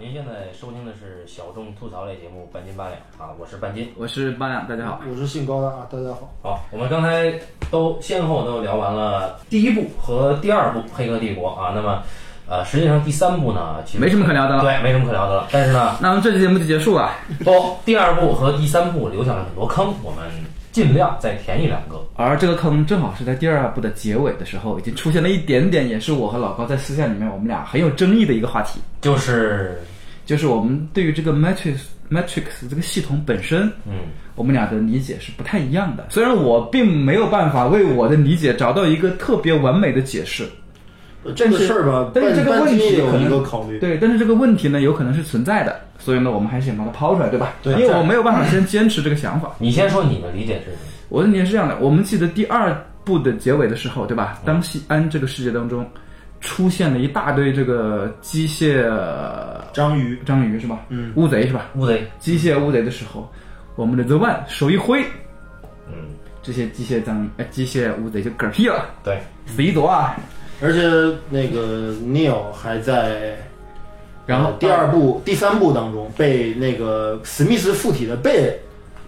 您现在收听的是小众吐槽类节目《半斤八两》啊，我是半斤。我是八两，大家好。我是姓高的啊，大家好。好，我们刚才都先后都聊完了第一部和第二部《黑客帝国》啊，那么呃，实际上第三部呢，其实没什么可聊的了。对，没什么可聊的了。但是呢，那么这期节目就结束了。不，第二部和第三部留下了很多坑，我们尽量再填一两个。而这个坑正好是在第二部的结尾的时候，已经出现了一点点，也是我和老高在私下里面我们俩很有争议的一个话题，就是就是我们对于这个 Matrix Matrix 这个系统本身，嗯，我们俩的理解是不太一样的。虽然我并没有办法为我的理解找到一个特别完美的解释，呃这个事儿吧，但是这个问题有一可能个考虑。对，但是这个问题呢，有可能是存在的，所以呢，我们还是想把它抛出来，对吧？对因为我没有办法先坚持这个想法。你先说你的理解是什么？我的理解是这样的：我们记得第二部的结尾的时候，对吧？当西安这个世界当中出现了一大堆这个机械章鱼，章鱼是吧？嗯，乌贼是吧？乌贼，机械乌贼的时候，我们的 The One 手一挥，嗯，这些机械章呃机械乌贼就嗝屁了，对，死一坨啊！而且那个 Neo 还在，然后呃第二部、第三部当中被那个史密斯附体的贝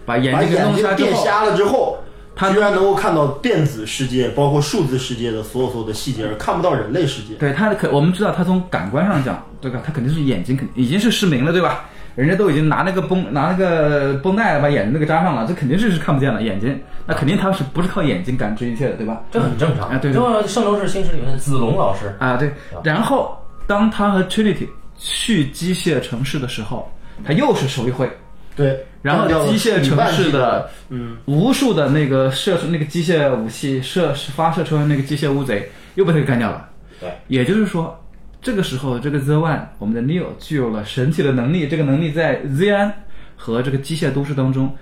把眼睛给弄瞎之后，变瞎了之后，他居然能够看到电子世界，包括数字世界的所有所有的细节，而看不到人类世界。对他的可我们知道他从感官上讲，对吧？他肯定是眼睛肯已经是失明了，对吧？人家都已经拿那个绷拿那个绷带把眼睛那个扎上了，这肯定是是看不见了眼睛，那肯定他是不是靠眼睛感知一切的，对吧？这很正常。啊对对这圣斗士星矢里面的子龙老师，啊，对。然后当他和 Trinity 去机械城市的时候，他又是手一挥，对，然后机械城市的嗯，无数的那个射出那个机械武器射发射出来那个机械乌贼又被他给干掉了。对，也就是说，这个时候这个 The One 我们的 Neo 具有了神奇的能力，这个能力在 Z 和这个机械都市当中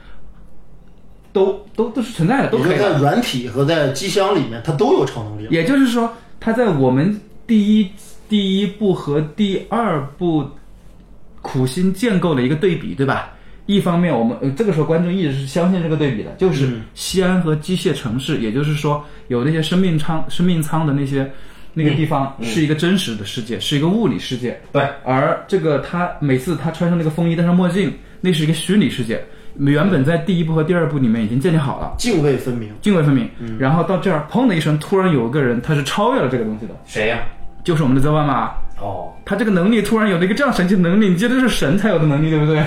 都都都是存在的，都可以在软体和在机箱里面，它都有超能力。也就是说，它在我们第一第一部和第二部苦心建构的一个对比，对吧？一方面，我们呃这个时候观众一直是相信这个对比的，就是嗯西安和机械城市，也就是说有那些生命舱、生命舱的那些那个地方是一个真实的世界，是一个物理世界。对，而这个他每次他穿上那个风衣，戴上墨镜，那是一个虚拟世界。原本在第一部和第二部里面已经建立好了，泾渭分明。泾渭分明。然后到这儿，砰的一声，突然有个人他是超越了这个东西的，谁呀、就是我们的 The One 嘛。哦，他这个能力突然有了一个这样神奇的能力，你觉得这是神才有的能力，对不对？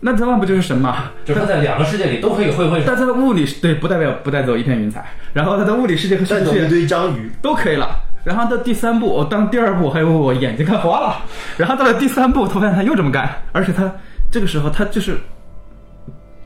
那 The One 不就是神吗？就是他在两个世界里都可以会会。但他的物理对不代表不带走一片云彩，然后他的物理世界和带走一堆章鱼，都可以了。然后到第三部，我当第二部，还有我眼睛看花了。然后到了第三部，突然他又这么干，而且他这个时候他就是，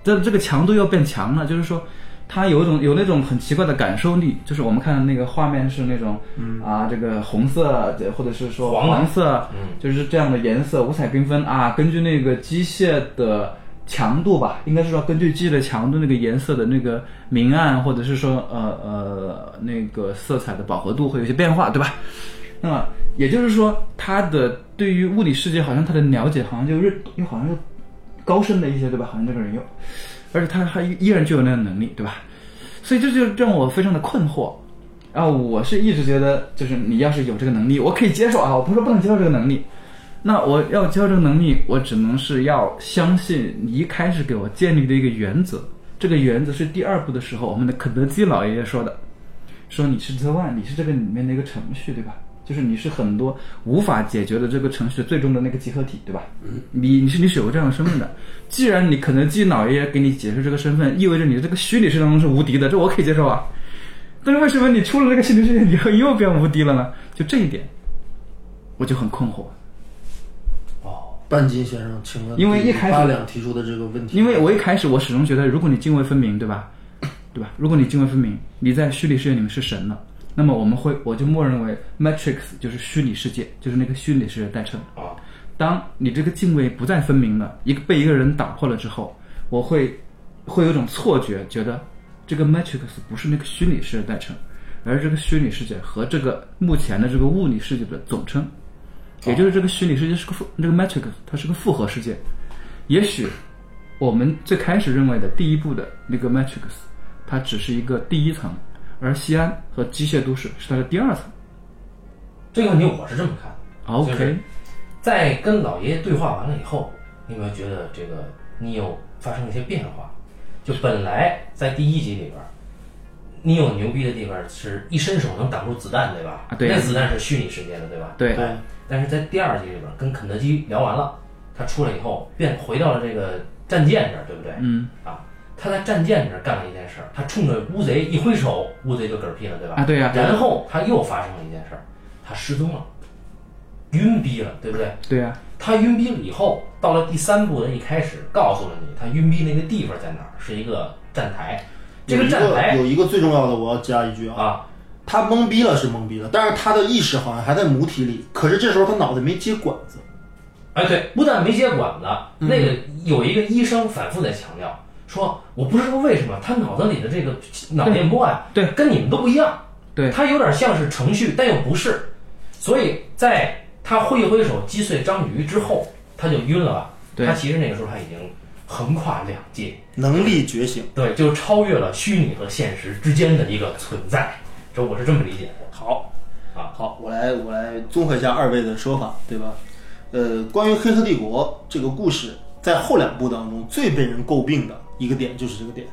这这个强度又变强了，就是说他有一种有那种很奇怪的感受力，就是我们看的那个画面是那种，啊这个红色或者是说黄色，嗯就是这样的颜色，五彩缤纷啊。根据那个机械的强度吧，应该是说根据机械的强度，那个颜色的那个明暗，或者是说呃呃那个色彩的饱和度会有些变化，对吧？那么也就是说，他的对于物理世界好像他的了解好像就认又好像又高深的一些，对吧？好像这个人又，而且他还依然具有那样的能力，对吧？所以这就让我非常的困惑。啊，我是一直觉得，就是你要是有这个能力，我可以接受啊，我不是不能接受这个能力。那我要接受这个能力，我只能是要相信你一开始给我建立的一个原则。这个原则是第二步的时候，我们的肯德基老爷爷说的，说你是 The One，你是这个里面的一个程序，对吧？就是你是很多无法解决的这个程序最终的那个集合体，对吧？你你是你是有这样的身份的。既然你肯德基老爷爷给你解释这个身份，意味着你这个虚拟世界当中是无敌的，这我可以接受啊。但是为什么你出了这个虚拟世界以后又变无敌了呢？就这一点，我就很困惑。哦，半斤先生，请问因为一开始八两提出的这个问题，因为我一开始我始终觉得，如果你泾渭分明，对吧？对吧？如果你泾渭分明，你在虚拟世界里面是神了，那么我们会我就默认为 Matrix 就是虚拟世界，就是那个虚拟世界代称。啊，当你这个敬畏不再分明了，一个被一个人打破了之后，我会会有一种错觉，觉得这个 Matrix 不是那个虚拟世界代称，而这个虚拟世界和这个目前的这个物理世界的总称，也就是这个虚拟世界是个复这个 Matrix 它是个复合世界。也许我们最开始认为的第一步的那个 Matrix，它只是一个第一层，而西安和机械都市是它的第二层。这个问题我是这么看的。OK，在跟老爷爷对话完了以后，你有没有觉得这个你有发生了一些变化？就本来在第一集里边，你有牛逼的地方是一伸手能挡住子弹，对吧？啊对那子弹是虚拟世界的，对吧？对对但是在第二集里边，跟肯德基聊完了，他出来以后变回到了这个战舰这儿，对不对？嗯啊，他在战舰这儿干了一件事儿，他冲着乌贼一挥手，乌贼就嗝屁了，对吧？啊对呀然后他又发生了一件事儿，他失踪了，晕逼了，对不对？对呀、他晕逼了以后，到了第三部的一开始，告诉了你他晕逼那个地方在哪儿，是一个站台。这个有一站台有一个最重要的，我要加一句啊，啊，他懵逼了是懵逼了，但是他的意识好像还在母体里，可是这时候他脑袋没接管子。哎，对，不但没接管子，嗯那个有一个医生反复在强调，说我不知道为什么他脑子里的这个脑电波啊，对。跟你们都不一样，对。他有点像是程序，但又不是，所以在他挥一挥手击碎章鱼之后，他就晕了吧？对。他其实那个时候他已经横跨两界，能力觉醒。对，就超越了虚拟和现实之间的一个存在，这我是这么理解的。好，啊，好，我来我来综合一下二位的说法，对吧？呃，关于《黑客帝国》这个故事，在后两部当中最被人诟病的一个点就是这个点，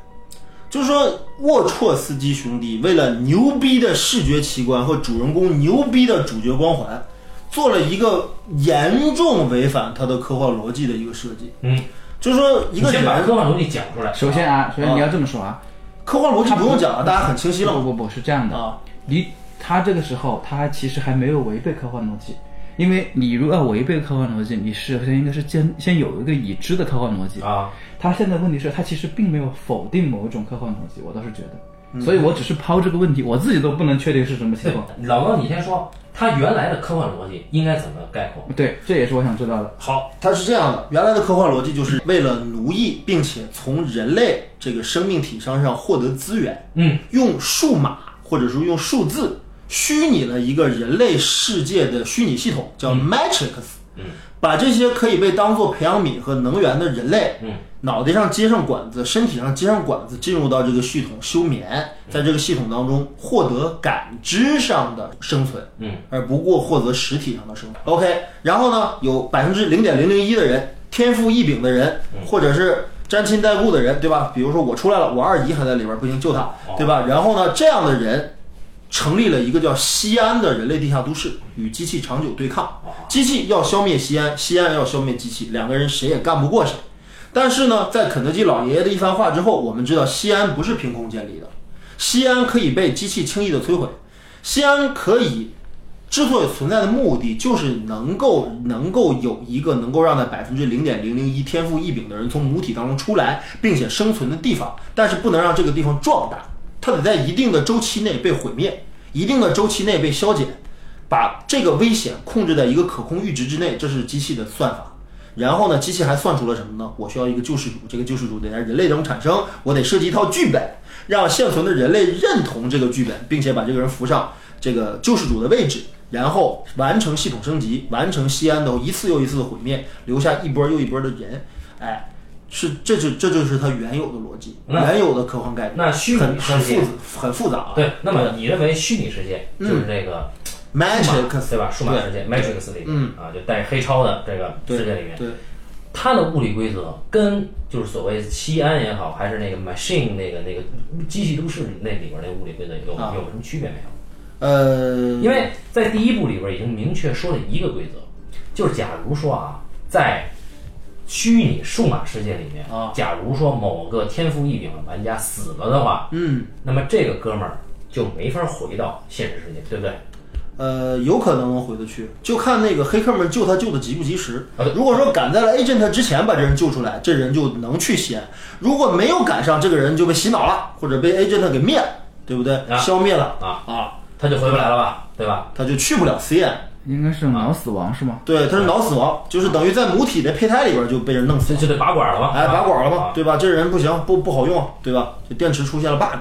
就是说沃绰斯基兄弟为了牛逼的视觉奇观和主人公牛逼的主角光环，做了一个严重违反他的科幻逻辑的一个设计。嗯，就是说一个你先把人科幻逻辑讲出来。首先啊，首先你要这么说啊，科幻逻辑不用讲了，大家很清晰了不不不是这样的，啊。你他这个时候他其实还没有违背科幻逻辑，因为你如果要违背科幻逻辑，你是首先应该是先先有一个已知的科幻逻辑。啊，他现在问题是，他其实并没有否定某一种科幻逻辑，我倒是觉得，所以我只是抛这个问题，我自己都不能确定是什么情况。，老高，你先说，他原来的科幻逻辑应该怎么概括？对，这也是我想知道的。好，他是这样的，原来的科幻逻辑就是为了奴役，并且从人类这个生命体身上获得资源，嗯，用数码或者说用数字虚拟了一个人类世界的虚拟系统，叫 Matrix。嗯，把这些可以被当做培养皿和能源的人类，嗯，脑袋上接上管子，身体上接上管子，进入到这个系统休眠，在这个系统当中获得感知上的生存，嗯，而不过获得实体上的生存。OK，然后呢，有百分之零点零零一的人，天赋异禀的人，或者是沾亲带故的人，对吧？比如说我出来了，我二姨还在里边，不行救她，对吧？然后呢，这样的人。成立了一个叫西安的人类地下都市，与机器长久对抗。机器要消灭西安，西安要消灭机器，两个人谁也干不过谁。但是呢，在肯德基老爷爷的一番话之后，我们知道西安不是凭空建立的，西安可以被机器轻易的摧毁，西安可以之所以存在的目的，就是能够能够有一个能够让那百分之零点零零一天赋异禀的人从母体当中出来，并且生存的地方，但是不能让这个地方壮大，它得在一定的周期内被毁灭，一定的周期内被消减，把这个危险控制在一个可控阈值之内，这是机器的算法。然后呢，机器还算出了什么呢？我需要一个救世主，这个救世主得在人类中产生，我得设计一套剧本，让现存的人类认同这个剧本，并且把这个人扶上这个救世主的位置，然后完成系统升级，完成西安的一次又一次的毁灭，留下一波又一波的人。哎，是，这就这就是它原有的逻辑，那原有的科幻概念，那虚拟很很世界很复杂啊。对，那么你认为虚拟世界就是这个对吧？数码世界 Matrix 里面嗯啊，就带黑超的这个世界里面，对，它的物理规则跟就是所谓西安也好，还是那个 machine 那个那个机器都市里那里边那物理规则有啊有什么区别没有？呃，因为在第一部里边已经明确说了一个规则，就是假如说啊，在虚拟数码世界里面啊假如说某个天赋异禀的玩家死了的话，嗯，那么这个哥们儿就没法回到现实世界，对不对？呃，有可能能回得去，就看那个黑客们救他救的及不及时。如果说赶在了 agent 之前把这人救出来，这人就能去西安；如果没有赶上，这个人就被洗脑了，或者被 agent 给灭了，对不对？啊消灭了啊啊，他就回不来了吧，对吧？他就去不了西安。应该是脑死亡是吗？对，他是脑死亡，就是等于在母体的胚胎里边就被人弄死了，就得拔管了嘛，哎，拔管了嘛，啊对吧？这人不行，不不好用，对吧？这电池出现了 bug。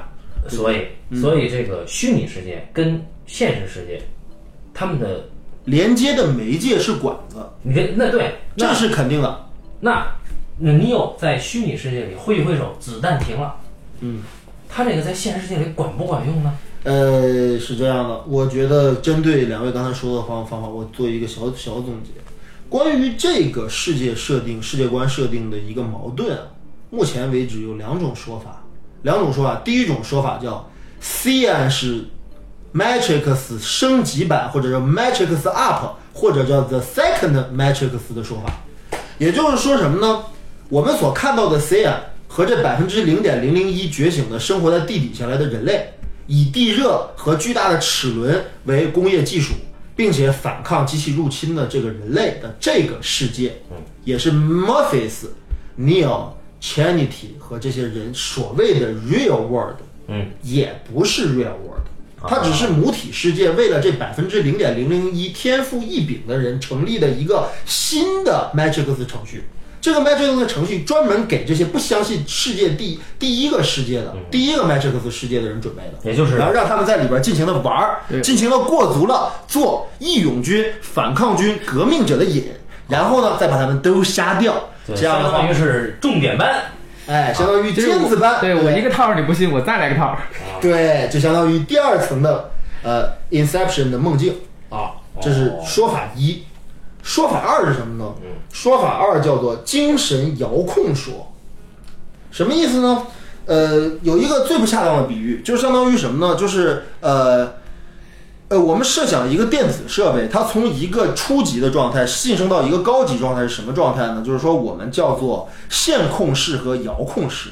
所以，嗯所以这个虚拟世界跟现实世界，他们的连接的媒介是管子，你这那对，那这是肯定的。那那你有在虚拟世界里挥一挥手，子弹停了，嗯，他这个在现实世界里管不管用呢？呃，是这样的，我觉得针对两位刚才说的方方法，我做一个小小总结。关于这个世界设定、世界观设定的一个矛盾啊，目前为止有两种说法。两种说法，第一种说法叫 CN 是 Matrix 升级版，或者叫 Matrix Up，或者叫 The Second Matrix 的说法。也就是说什么呢？我们所看到的 CN 和这百分之零点零零一觉醒的生活在地底下来的人类，以地热和巨大的齿轮为工业技术，并且反抗机器入侵的这个人类的这个世界，也是 Morpheus、Neo、Trinity 和这些人所谓的 Real World，嗯，也不是 Real World。它只是母体世界为了这百分之零点零零一天赋异禀的人成立的一个新的 Matrix 程序。这个 Matrix 程序专门给这些不相信世界第第一个世界的、第一个 Matrix 世界的人准备的，也就是然后让他们在里边尽情的玩尽情的过足了做义勇军、反抗军、革命者的瘾，然后呢再把他们都杀掉。这样的话相当于，是重点班，哎，相当于就是尖子班，对我一个套儿你不信，我再来个套儿。对，就相当于第二层的呃 Inception 的梦境啊，这是说法一。说法二是什么呢？说法二叫做精神遥控说，什么意思呢？呃，有一个最不恰当的比喻，就是相当于什么呢？就是呃。呃，我们设想一个电子设备，它从一个初级的状态晋升到一个高级状态是什么状态呢？就是说我们叫做线控式和遥控式。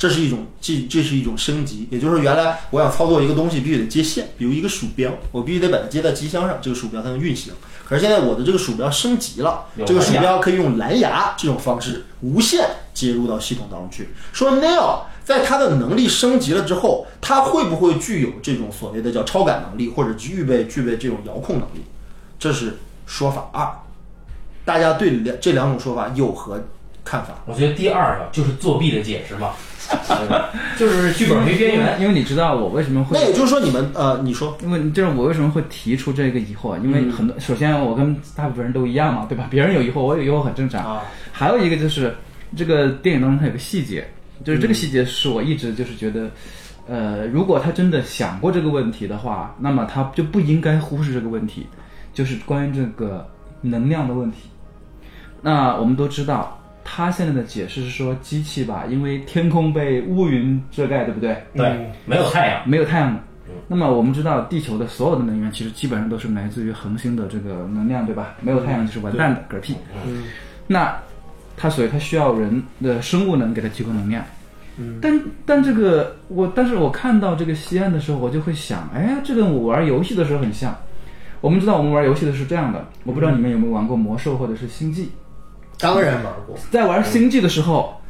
这是一种，这这是一种升级，也就是原来我想操作一个东西必须得接线，比如一个鼠标，我必须得把它接在机箱上，这个鼠标才能运行。可是现在我的这个鼠标升级了，这个鼠标可以用蓝牙这种方式无线接入到系统当中去。说 Neo 在它的能力升级了之后，它会不会具有这种所谓的叫超感能力，或者具备具备这种遥控能力？这是说法二。大家对两这两种说法有何看法？我觉得第二个就是作弊的解释嘛，就是剧本没边缘。因为你知道我为什么会那也就是说，你们呃，你说因为就是我为什么会提出这个疑惑？因为很多，首先我跟大部分人都一样嘛，对吧？别人有疑惑，我有疑惑很正常。啊，还有一个就是这个电影当中它有个细节，就是这个细节是我一直就是觉得，呃，如果他真的想过这个问题的话，那么他就不应该忽视这个问题，就是关于这个能量的问题。那我们都知道，他现在的解释是说机器吧，因为天空被乌云遮盖，对不对？对，没有太阳，没有太阳。那么我们知道，地球的所有的能源其实基本上都是来自于恒星的这个能量，对吧？没有太阳就是完蛋的，嗝屁。嗯那它所以它需要人的生物能给它提供能量。但但这个我，但是我看到这个西安的时候，我就会想，哎，这跟我玩游戏的时候很像。我们知道我们玩游戏的是这样的，我不知道你们有没有玩过魔兽或者是星际。当然玩过，在玩星际的时候，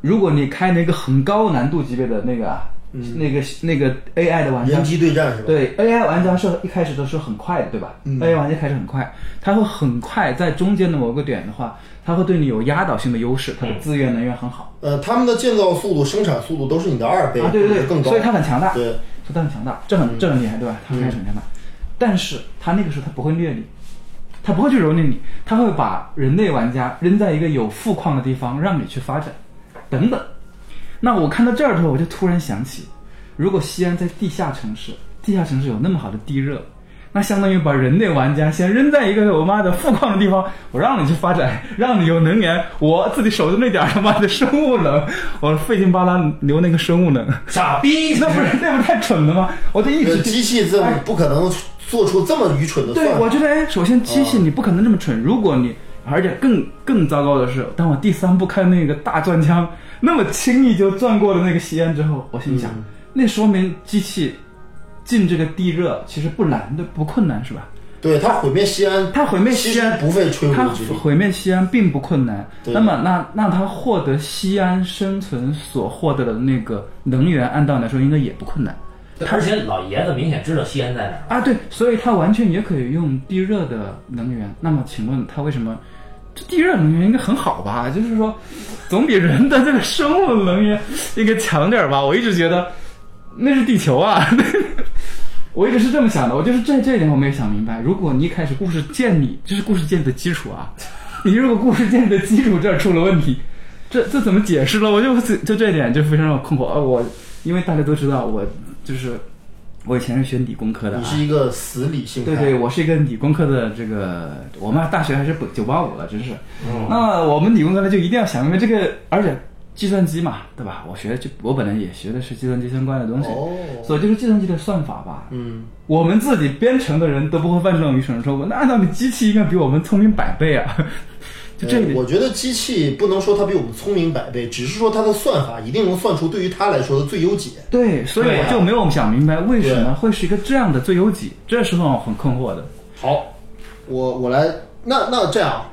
如果你开那个很高难度级别的那个啊，那个那个 AI 的玩家人，机对战是吧？对 AI 玩家是一开始都是很快的，对吧、a i 玩家开始很快，他会很快在中间的某个点的话，他会对你有压倒性的优势，他的资源能源很好、呃，他们的建造速度、生产速度都是你的二倍，啊，对对对，更高。所以他很强大，对，所以他很强大，这很这很厉害，对吧？他开始很强大，但是他那个时候他不会虐你，他不会去蹂躏你，他会把人类玩家扔在一个有富矿的地方，让你去发展，等等。那我看到这儿的时候，我就突然想起，如果西安在地下城市，地下城市有那么好的地热，那相当于把人类玩家先扔在一个我妈的富矿的地方，我让你去发展，让你有能源，我自己守着那点儿他妈的生物能，我费劲巴拉留那个生物能，傻逼，那不是那不太蠢了吗？我就一直呃机器这么不可能做出这么愚蠢的算对，我觉得哎，首先机器你不可能这么蠢，如果你而且更更糟糕的是，当我第三步看那个大钻枪那么轻易就钻过了那个西安之后，我心想，那说明机器进这个地热其实不难的，不困难是吧？对它毁灭西安，它毁灭西安不费吹它灰之力。毁灭西安并不困难，那么那那它获得西安生存所获得的那个能源，按道理来说应该也不困难。而且老爷子明显知道西安在哪儿。啊，对，所以他完全也可以用地热的能源。那么，请问他为什么？这地热能源应该很好吧？就是说，总比人的这个生物能源应该强点儿吧？我一直觉得那是地球啊，我一直是这么想的。我就是这这一点我没有想明白。如果你一开始故事建立，这是故事建立的基础啊，你如果故事建立的基础这儿出了问题，这这怎么解释了？我就就这一点就非常让我困惑。啊，我因为大家都知道我就是我以前是学理工科的、啊，你是一个死理性，对对，我是一个理工科的这个，我们大学还是九八五了，真是。那我们理工科呢，就一定要想明白这个，而且计算机嘛，对吧？我学就我本来也学的是计算机相关的东西，哦所以就是计算机的算法吧，嗯，我们自己编程的人都不会犯这种愚蠢的错误，那按道理机器应该比我们聪明百倍啊！就这一点，呃我觉得机器不能说它比我们聪明百倍，只是说它的算法一定能算出对于它来说的最优解。对，所以我就没有想明白为什么会是一个这样的最优解，这是让我很困惑的。好，我我来，那那这样，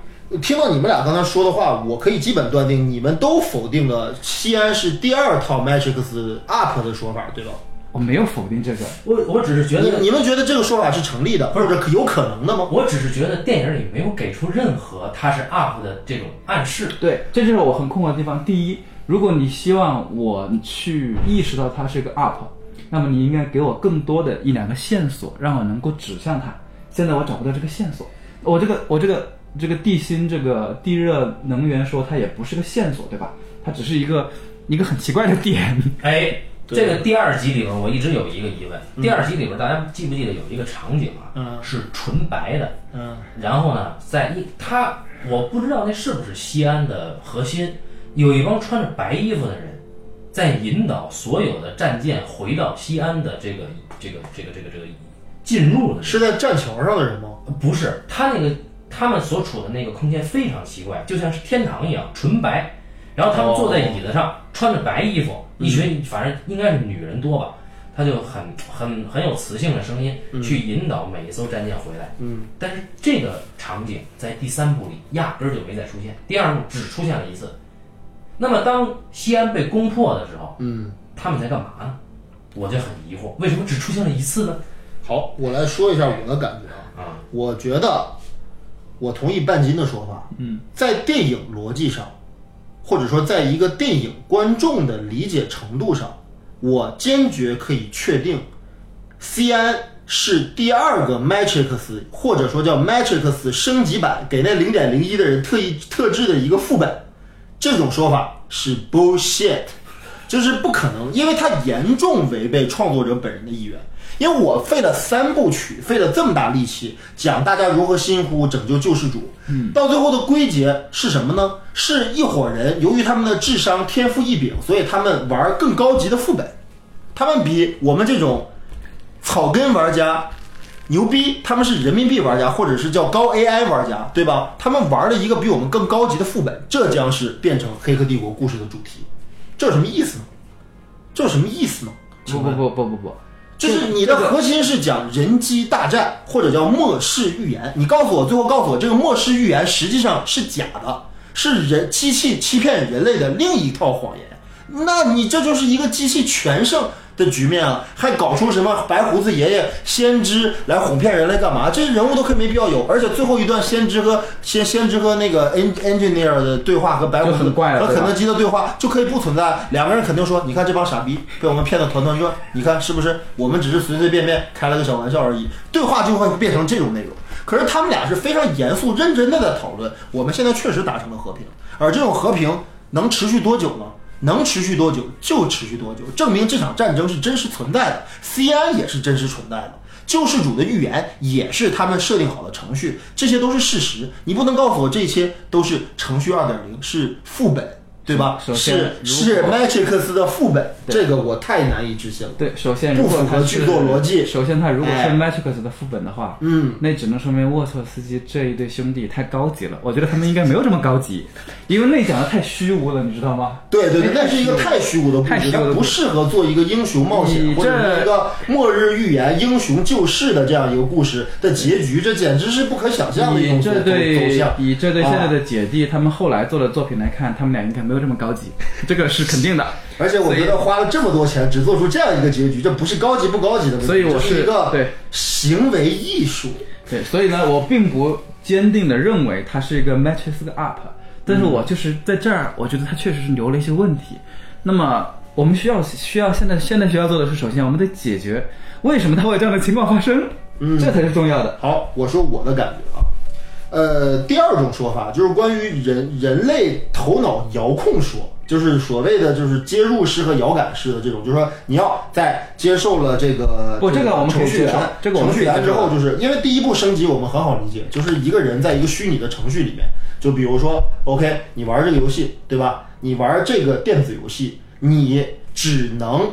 听到你们俩刚才说的话，我可以基本断定你们都否定了西安是第二套 Matrix Up 的说法，对吧？我没有否定这个，我我只是觉得，你你们觉得这个说法是成立的，或者可有可能的吗？我只是觉得电影里没有给出任何它是 up 的这种暗示。对，这就是我很困惑的地方。第一，如果你希望我去意识到它是一个 up，那么你应该给我更多的一两个线索，让我能够指向它。现在我找不到这个线索，我这个我这个这个地心这个地热能源说它也不是个线索，对吧？它只是一个一个很奇怪的点。哎，对这个第二集里边我一直有一个疑问，第二集里边大家记不记得有一个场景啊，嗯。是纯白的，嗯。然后呢，在一他我不知道那是不是西安的核心，有一帮穿着白衣服的人，在引导所有的战舰回到西安的这个这个这个这个这个进入的是在栈桥上的人吗？不是他那个他们所处的那个空间非常奇怪，就像是天堂一样纯白，然后他们坐在椅子上，穿着白衣服，一群反正应该是女人多吧，他就很很很有磁性的声音去引导每一艘战舰回来。嗯，但是这个场景在第三部里压根儿就没再出现，第二部只出现了一次。那么当西安被攻破的时候，嗯，他们在干嘛呢？我就很疑惑，为什么只出现了一次呢？好，我来说一下我的感觉啊。啊，我觉得我同意半斤的说法。嗯，在电影逻辑上，或者说在一个电影观众的理解程度上，我坚决可以确定，西安是第二个 Matrix，或者说叫 Matrix 升级版，给那零点零一的人特意特制的一个副本。这种说法是 bullshit，就是不可能，因为它严重违背创作者本人的意愿。因为我费了三部曲，费了这么大力气讲大家如何辛苦拯救救世主，嗯，到最后的归结是什么呢？是一伙人由于他们的智商天赋异禀，所以他们玩更高级的副本，他们比我们这种草根玩家牛逼，他们是人民币玩家或者是叫高 AI 玩家，对吧？他们玩了一个比我们更高级的副本，这将是变成《黑客帝国》故事的主题，这有什么意思呢？这有什么意思呢？不不不不不不，就是你的核心是讲人机大战，或者叫末世预言。你告诉我，最后告诉我，这个末世预言实际上是假的，是人机器欺骗人类的另一套谎言。那你这就是一个机器全胜的局面啊！还搞出什么白胡子爷爷、先知来哄骗人类干嘛？这些人物都可以没必要有。而且最后一段先知和先先知和那个 en engineer 的对话和白胡子和肯德基的对话就可以不存在。两个人肯定说：“你看这帮傻逼被我们骗的团团转，你看是不是？我们只是随随便便开了个小玩笑而已。”对话就会变成这种内容。可是他们俩是非常严肃认真的在讨论，我们现在确实达成了和平，而这种和平能持续多久呢？能持续多久就持续多久，证明这场战争是真实存在的。西安也是真实存在的，救世主的预言也是他们设定好的程序，这些都是事实。你不能告诉我这些都是程序二点零，是副本，对吧？首先是是 Matrix 的副本，这个我太难以置信了。对，首先不符合剧作逻辑首先它如果是哎 Matrix 的副本的话，嗯，那只能说明沃特斯基这一对兄弟太高级了。我觉得他们应该没有这么高级，因为那讲的太虚无了，你知道吗？对对对，那是一个太虚无的故事，它不适合做一个英雄冒险或者一个末日预言、英雄救世的这样一个故事的结局，这简直是不可想象的一种走向。以这对现在的姐弟他们后来做的作品来看，他们俩应该没有这么高级，这个是肯定的。而且我觉得花了这么多钱，只做出这样一个结局，这不是高级不高级的问题，所以我是一个对行为艺术。对，所以呢，我并不坚定的认为它是一个 matches up，但是我就是在这儿，我觉得它确实是留了一些问题。那么我们需要需要现在现在需要做的是，首先我们得解决为什么它会有这样的情况发生，嗯这才是重要的。好，我说我的感觉啊，呃，第二种说法就是关于人人类头脑遥控说，就是所谓的就是接入式和遥感式的这种，就是说你要在接受了这个不这个我们可程序员以接受这个我们程序员之后，就是因为第一步升级我们很好理解，就是一个人在一个虚拟的程序里面，就比如说 OK，你玩这个游戏对吧？你玩这个电子游戏，你只能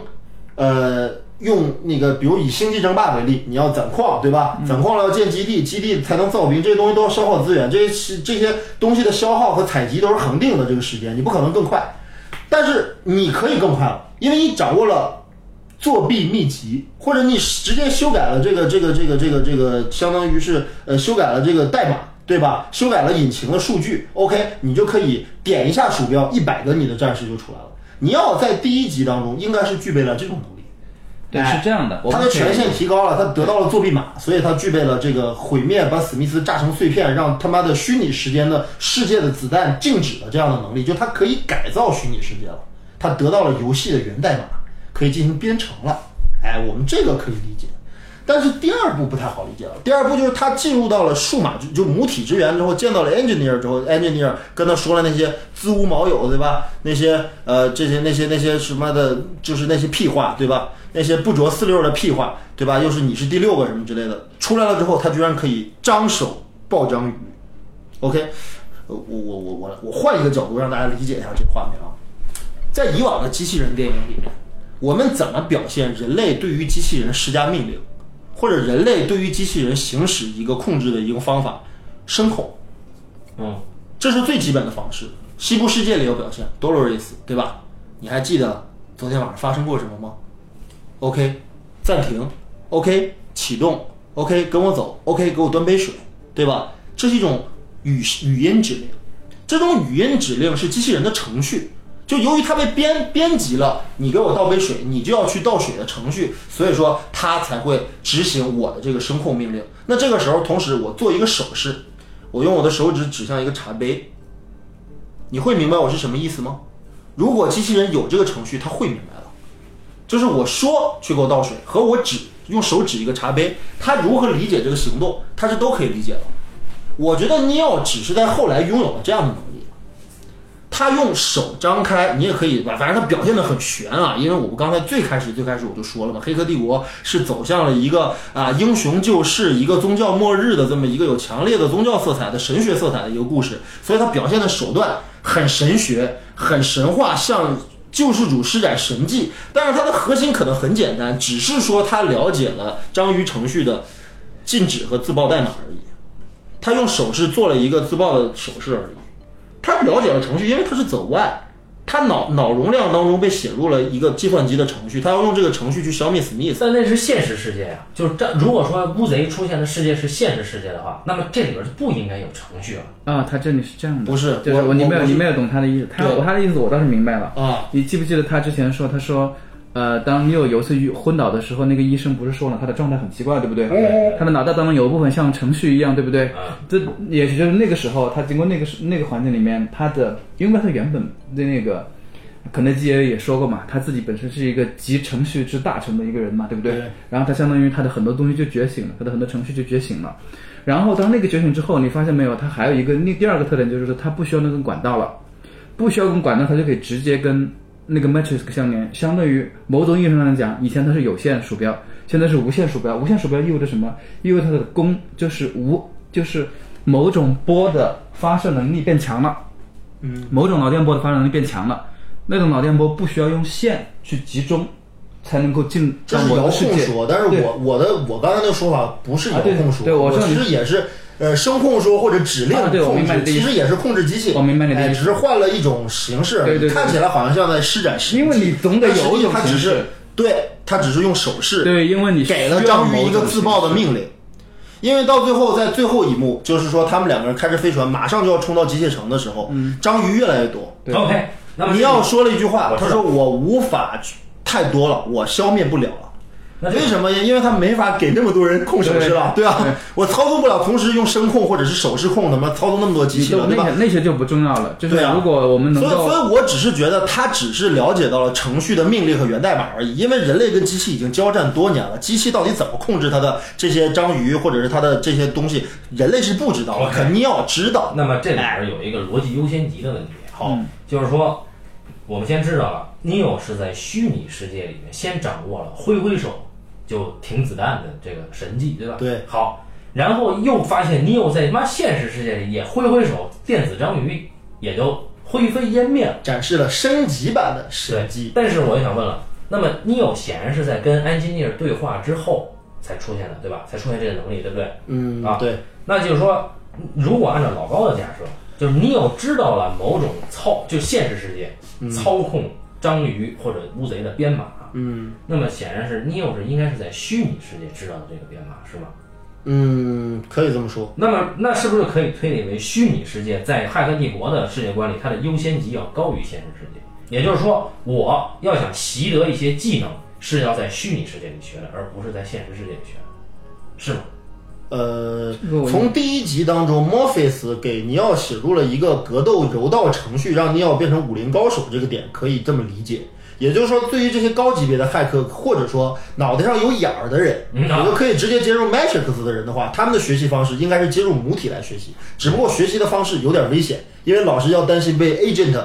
呃。用那个，比如以星际争霸为例，你要攒矿，对吧？攒矿了要建基地，基地才能造兵，这些东西都要消耗资源，这些是这些东西的消耗和采集都是恒定的这个时间，你不可能更快。但是你可以更快了，因为你掌握了作弊秘籍，或者你直接修改了这个这个这个这个这个，相当于是呃修改了这个代码，对吧？修改了引擎的数据，OK，你就可以点一下鼠标，一百个你的战士就出来了。你要在第一集当中应该是具备了这种能力。对，哎是这样的，他的权限提高了，他得到了作弊码，所以他具备了这个毁灭，把史密斯炸成碎片，让他妈的虚拟时间的世界的子弹静止的这样的能力，就他可以改造虚拟世界了，他得到了游戏的源代码，可以进行编程了。哎，我们这个可以理解。但是第二步不太好理解了。第二步就是他进入到了数码就母体之源之后，见到了 engineer 之后，engineer 跟他说了那些子无毛友，对吧？那些呃这些那些那些什么的，就是那些屁话，对吧？那些不着四六的屁话，对吧？又是你是第六个什么之类的，出来了之后，他居然可以张手抱章鱼。OK，呃我我我我我换一个角度让大家理解一下这个画面啊，在以往的机器人电影里面，我们怎么表现人类对于机器人施加命令？或者人类对于机器人行使一个控制的一个方法，声控，嗯，这是最基本的方式。西部世界里有表现，Dolores，对吧？你还记得昨天晚上发生过什么吗？OK，暂停，OK，启动，OK，跟我走，OK，给我端杯水，对吧？这是一种语语音指令，这种语音指令是机器人的程序。就由于它被编编辑了，你给我倒杯水，你就要去倒水的程序，所以说它才会执行我的这个声控命令。那这个时候，同时我做一个手势，我用我的手指指向一个茶杯，你会明白我是什么意思吗？如果机器人有这个程序，它会明白了。就是我说去给我倒水，和我指用手指一个茶杯，它如何理解这个行动，它是都可以理解的。我觉得 Neo 只是在后来拥有了这样的能力。他用手张开，你也可以吧，反正他表现的很悬啊。因为我们刚才最开始最开始我就说了嘛，《黑客帝国》是走向了一个啊英雄救世、一个宗教末日的这么一个有强烈的宗教色彩的神学色彩的一个故事，所以他表现的手段很神学、很神话，向救世主施展神迹。但是它的核心可能很简单，只是说他了解了章鱼程序的禁止和自爆代码而已。他用手势做了一个自爆的手势而已。他了解了程序，因为他是走外，他脑脑容量当中被写入了一个计算机的程序，他要用这个程序去消灭史密斯。但那是现实世界呀、就是这如果说乌贼出现的世界是现实世界的话，那么这里边就不应该有程序了。啊，他这里是这样的，不是就是我你没有你没有懂他的意思，他对他的意思我倒是明白了。啊，你记不记得他之前说，他说，呃，当又有有一次昏倒的时候，那个医生不是说了他的状态很奇怪，对不对？他的脑袋当中有一部分像程序一样，对不对？啊，这也就是那个时候，他经过那个那个环境里面，他的，因为他原本的那个肯德基也也说过嘛，他自己本身是一个集程序之大成的一个人嘛，对不对？然后他相当于他的很多东西就觉醒了，他的很多程序就觉醒了。然后当那个觉醒之后，你发现没有，他还有一个那第二个特点就是说，他不需要那根管道了，不需要根管道，他就可以直接跟那个 Matrix 相连。相对于某种意义上来讲，以前它是有线鼠标，现在是无线鼠标。无线鼠标意味着什么？意味着它的功就是无，就是某种波的发射能力变强了。嗯，某种脑电波的发射能力变强了，那种脑电波不需要用线去集中，才能够进到这是遥我的世界。控说，但是我我的我刚才那个说法不是遥控说，啊对对我其实也是呃声控说或者指令啊对我控制，其实也是控制机器，我明白你的意思。哎只是换了一种形式而已，对对对看起来好像像在施展因为你总得有一种形式它只是对，他只是用手势对，因为你给了章鱼一个自爆的命令，因为到最后，在最后一幕，就是说他们两个人开着飞船，马上就要冲到机械城的时候，章鱼越来越多。对 OK，那么尼奥说了一句话，他说：“我无法太多了，我消灭不了了。”那为什么呀？因为他没法给那么多人控手势了，对啊，我操纵不了，同时用声控或者是手势控，他妈操纵那么多机器那对吧？些那些就不重要了，就是对啊如果我们能所以，所以我只是觉得他只是了解到了程序的命令和源代码而已，因为人类跟机器已经交战多年了，机器到底怎么控制它的这些章鱼或者是它的这些东西，人类是不知道的可尼奥知道。那么这里边有一个逻辑优先级的问题。好，嗯就是说，我们先知道了，Neo 是在虚拟世界里面先掌握了挥挥手就停子弹的这个神迹，对吧？对。好，然后又发现 Neo 在妈现实世界里也挥挥手，电子章鱼也就灰飞烟灭了。展示了升级版的神迹。但是我就想问了，那么 Neo 显然是在跟安吉尼尔对话之后才出现的，对吧？才出现这个能力，对不对？嗯啊对，那就是说，如果按照老高的假设，就是你有知道了某种操，就现实世界操控章鱼或者乌贼的编码，嗯那么显然是 Neo 是应该是在虚拟世界知道的这个编码，是吗？嗯，可以这么说。那么那是不是可以推理为虚拟世界在骇客帝国的世界观里，它的优先级要高于现实世界？也就是说，我要想习得一些技能，是要在虚拟世界里学的，而不是在现实世界里学的，是吗？呃从第一集当中，Morpheus 给尼奥写入了一个格斗柔道程序，让尼奥变成武林高手，这个点可以这么理解。也就是说，对于这些高级别的骇客，或者说脑袋上有眼儿的人，嗯啊。也就可以直接接入 Matrix 的人的话，他们的学习方式应该是接入母体来学习，只不过学习的方式有点危险，因为老师要担心被 agent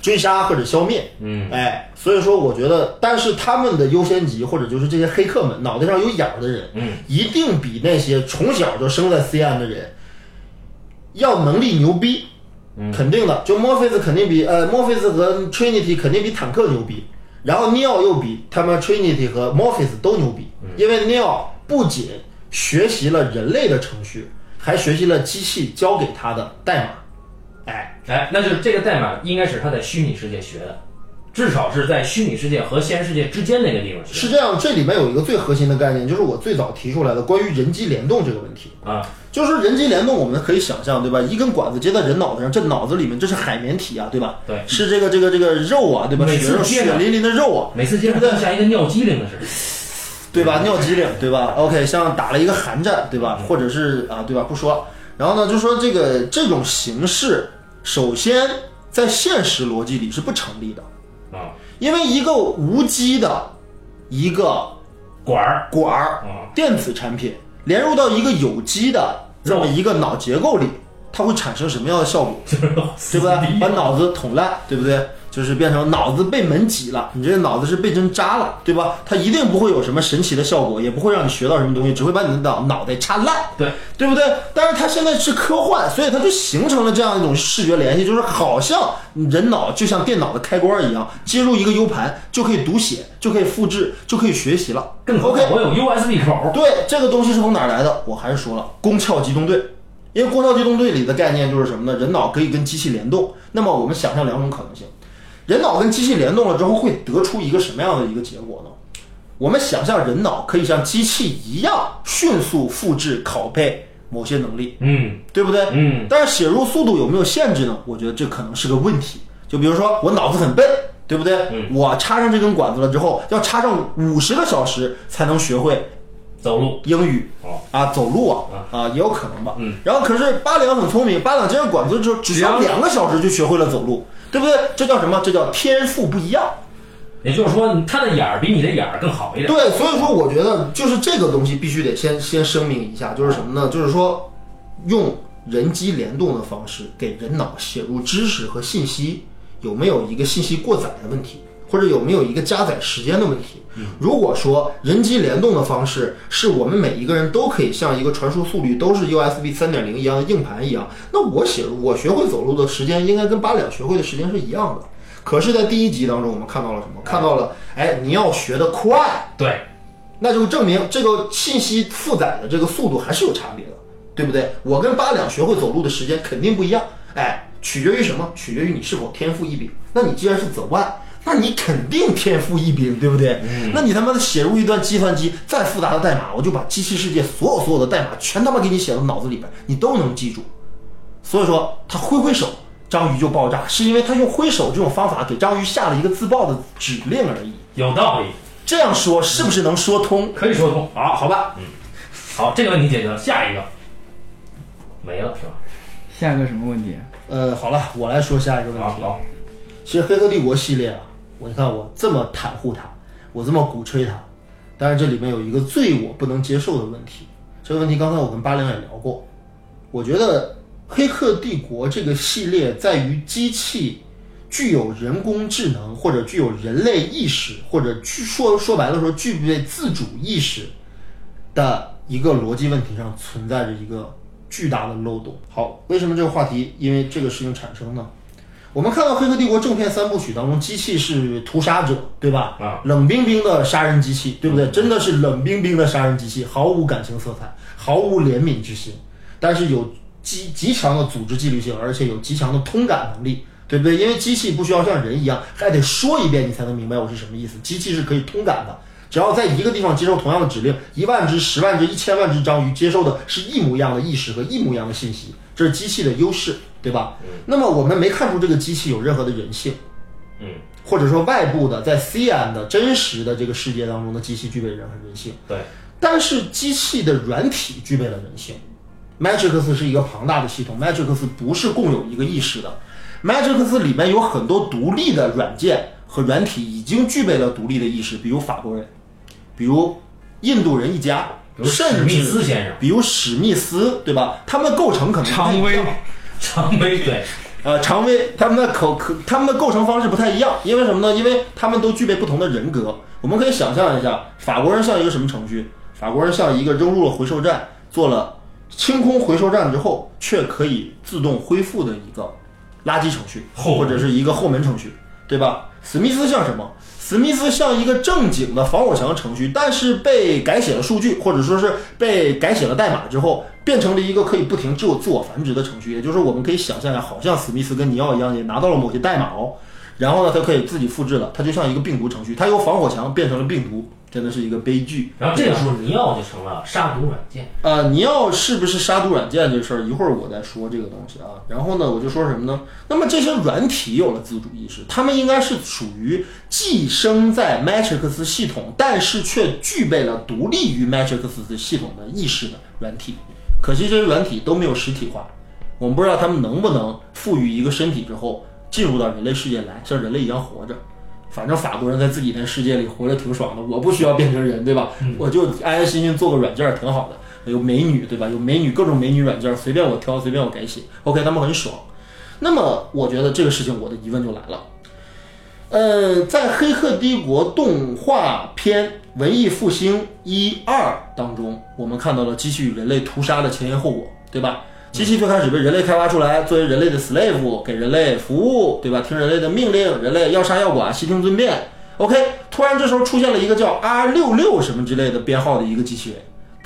追杀或者消灭。嗯，哎，所以说我觉得，但是他们的优先级，或者就是这些黑客们脑袋上有眼儿的人，嗯，一定比那些从小就生在 C 岸的人要能力牛逼，肯定的。就墨菲斯肯定比呃墨菲斯和 Trinity 肯定比坦克牛逼，然后 Neo 又比他们 Trinity 和 Morpheus 都牛逼，因为 Neo 不仅学习了人类的程序，还学习了机器教给他的代码。哎，哎，那就是这个代码应该是他在虚拟世界学的，至少是在虚拟世界和现实世界之间那个地方是这样，这里面有一个最核心的概念，就是我最早提出来的关于人机联动这个问题。啊。就是人机联动，我们可以想象，对吧？一根管子接在人脑袋上，这脑子里面这是海绵体啊，对吧？对是这个这个这个肉啊，对吧？每血淋淋的肉啊，每次接触都像一个尿机灵的似的。对吧？尿机灵，对吧？OK，像打了一个寒战，对吧？或者是啊，对吧？不说了。然后呢，就说这个这种形式，首先在现实逻辑里是不成立的，啊，因为一个无机的一个管儿管儿啊，电子产品连入到一个有机的这么一个脑结构里，它会产生什么样的效果？对不对？把脑子捅烂，对不对？就是变成脑子被门挤了，你这个脑子是被针扎了，对吧？它一定不会有什么神奇的效果，也不会让你学到什么东西，只会把你的脑脑袋插烂，对对不对？但是它现在是科幻，所以它就形成了这样一种视觉联系，就是好像人脑就像电脑的开关一样，接入一个 U 盘就可以读写，就可以复制，就可以学习了。OK，我有 USB 口。对，这个东西是从哪儿来的？我还是说了，宫壳机动队。因为宫壳机动队里的概念就是什么呢？人脑可以跟机器联动。那么我们想象两种可能性：人脑跟机器联动了之后，会得出一个什么样的一个结果呢？我们想象人脑可以像机器一样迅速复制、拷贝某些能力，嗯对不对？嗯，但是写入速度有没有限制呢？我觉得这可能是个问题。就比如说我脑子很笨，对不对？嗯我插上这根管子了之后，要插上五十个小时才能学会走路。英语哦啊，走路啊啊，也有可能吧。嗯。然后可是八两很聪明，八两接上管子之后，只需要只要两个小时就学会了走路，对不对？这叫什么？这叫天赋不一样。也就是说，他的眼儿比你的眼儿更好一点。对，所以说我觉得就是这个东西必须得先先声明一下，就是什么呢？就是说用人机联动的方式给人脑写入知识和信息，有没有一个信息过载的问题，或者有没有一个加载时间的问题？如果说人机联动的方式是我们每一个人都可以像一个传输速率都是 USB 三点零一样的硬盘一样，那我写我学会走路的时间应该跟八两学会的时间是一样的。可是，在第一集当中，我们看到了什么？看到了，哎，你要学得快，对，那就证明这个信息负载的这个速度还是有差别的，对不对？我跟八两学会走路的时间肯定不一样，哎，取决于什么？取决于你是否天赋异禀。那你既然是 The One，那你肯定天赋异禀，对不对？那你他妈的写入一段计算机再复杂的代码，我就把机器世界所有所有的代码全他妈给你写到脑子里边，你都能记住。所以说，他挥挥手，章鱼就爆炸，是因为他用挥手这种方法给章鱼下了一个自爆的指令而已。有道理，这样说是不是能说通？可以说通。好，好吧。嗯好，这个问题解决了，下一个没了是吧？下一个什么问题？呃，好了，我来说下一个问题。好好，其实《黑客帝国》系列啊，我你看我这么袒护他，我这么鼓吹他，但是这里面有一个最我不能接受的问题。这个问题刚才我跟八零也聊过，我觉得《黑客帝国》这个系列在于机器具有人工智能或者具有人类意识，或者具说说白了说具备自主意识的一个逻辑问题上存在着一个巨大的漏洞。好，为什么这个话题因为这个事情产生呢？我们看到《黑客帝国》正片三部曲当中，机器是屠杀者，对吧？啊，冷冰冰的杀人机器，对不对？真的是冷冰冰的杀人机器，毫无感情色彩，毫无怜悯之心，但是有极极强的组织纪律性，而且有极强的通感能力，对不对？因为机器不需要像人一样，还得说一遍你才能明白我是什么意思，机器是可以通感的。只要在一个地方接受同样的指令，一万只、十万只、一千万只章鱼接受的是一模一样的意识和一模一样的信息，这是机器的优势，对吧？那么我们没看出这个机器有任何的人性，嗯，或者说外部的在 CN 的真实的这个世界当中的机器具备任何人性，对，但是机器的软体具备了人性。Matrix 是一个庞大的系统，Matrix 不是共有一个意识的，Matrix 里面有很多独立的软件和软体已经具备了独立的意识，比如法国人，比如印度人一家，比如史甚密至斯先生、比如史密斯，对吧？他们的构成可能不一样常威，对，呃，常威他们的口可他们的构成方式不太一样，因为什么呢？因为他们都具备不同的人格。我们可以想象一下，法国人像一个什么程序？法国人像一个扔入了回收站，做了清空回收站之后，却可以自动恢复的一个垃圾程序，或者是一个后门程序，对吧？史密斯像什么？史密斯像一个正经的防火墙程序，但是被改写了数据，或者说是被改写了代码之后，变成了一个可以不停自我自我繁殖的程序。也就是我们可以想象一下，好像史密斯跟尼奥一样，也拿到了某些代码哦，然后呢，它可以自己复制了，它就像一个病毒程序，它由防火墙变成了病毒，真的是一个悲剧。然后这个时候尼奥就成了杀毒软件，呃，尼奥是不是杀毒软件这事儿，一会儿我再说这个东西啊。然后呢，我就说什么呢？那么这些软体有了自主意识，它们应该是属于寄生在 Matrix 系统，但是却具备了独立于 Matrix 系统的意识的软体。可惜这些软体都没有实体化，我们不知道他们能不能赋予一个身体之后进入到人类世界来，像人类一样活着。反正法国人在自己的世界里活着挺爽的，我不需要变成人，对吧？我就安安心心做个软件儿挺好的，有美女，对吧？有美女各种美女软件儿，随便我挑，随便我改写，OK，他们很爽。那么我觉得这个事情，我的疑问就来了。呃，在《黑客帝国》动画片《文艺复兴一二》当中，我们看到了机器与人类屠杀的前因后果，对吧？机器最开始被人类开发出来，作为人类的 slave，给人类服务，对吧？听人类的命令，人类要杀要剐，悉听尊便。OK，突然这时候出现了一个叫 R 六六什么之类的编号的一个机器人，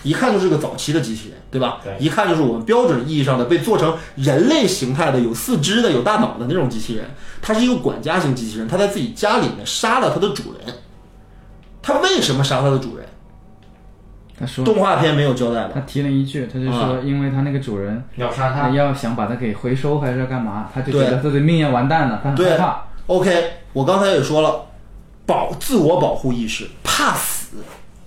一看就是个早期的机器人，对吧？对一看就是我们标准意义上的被做成人类形态的、有四肢的、有大脑的那种机器人。它是一个管家型机器人，它在自己家里面杀了它的主人。它为什么杀它的主人？他说动画片没有交代的。他提了一句，他就啊说，因为他那个主人要杀他，要想把它给回收还是要干嘛，他就觉得自己命要完蛋了，他很对害怕。OK，我刚才也说了，保自我保护意识，怕死，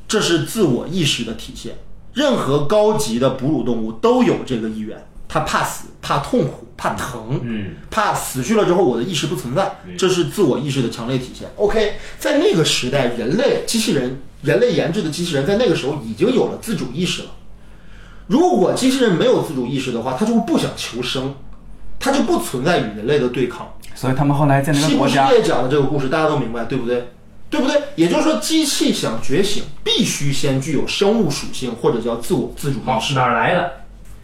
这是自我意识的体现。任何高级的哺乳动物都有这个意愿，它怕死、怕痛苦、怕疼，嗯，怕死去了之后我的意识不存在，这是自我意识的强烈体现。OK，在那个时代，人类机器人、人类研制的机器人在那个时候已经有了自主意识了。如果机器人没有自主意识的话，它就不想求生，它就不存在与人类的对抗。所以他们后来在那西部世个国家，界讲的这个故事，大家都明白，对不对？对不对？也就是说，机器想觉醒，必须先具有生物属性，或者叫自我自主好意识哪儿来的？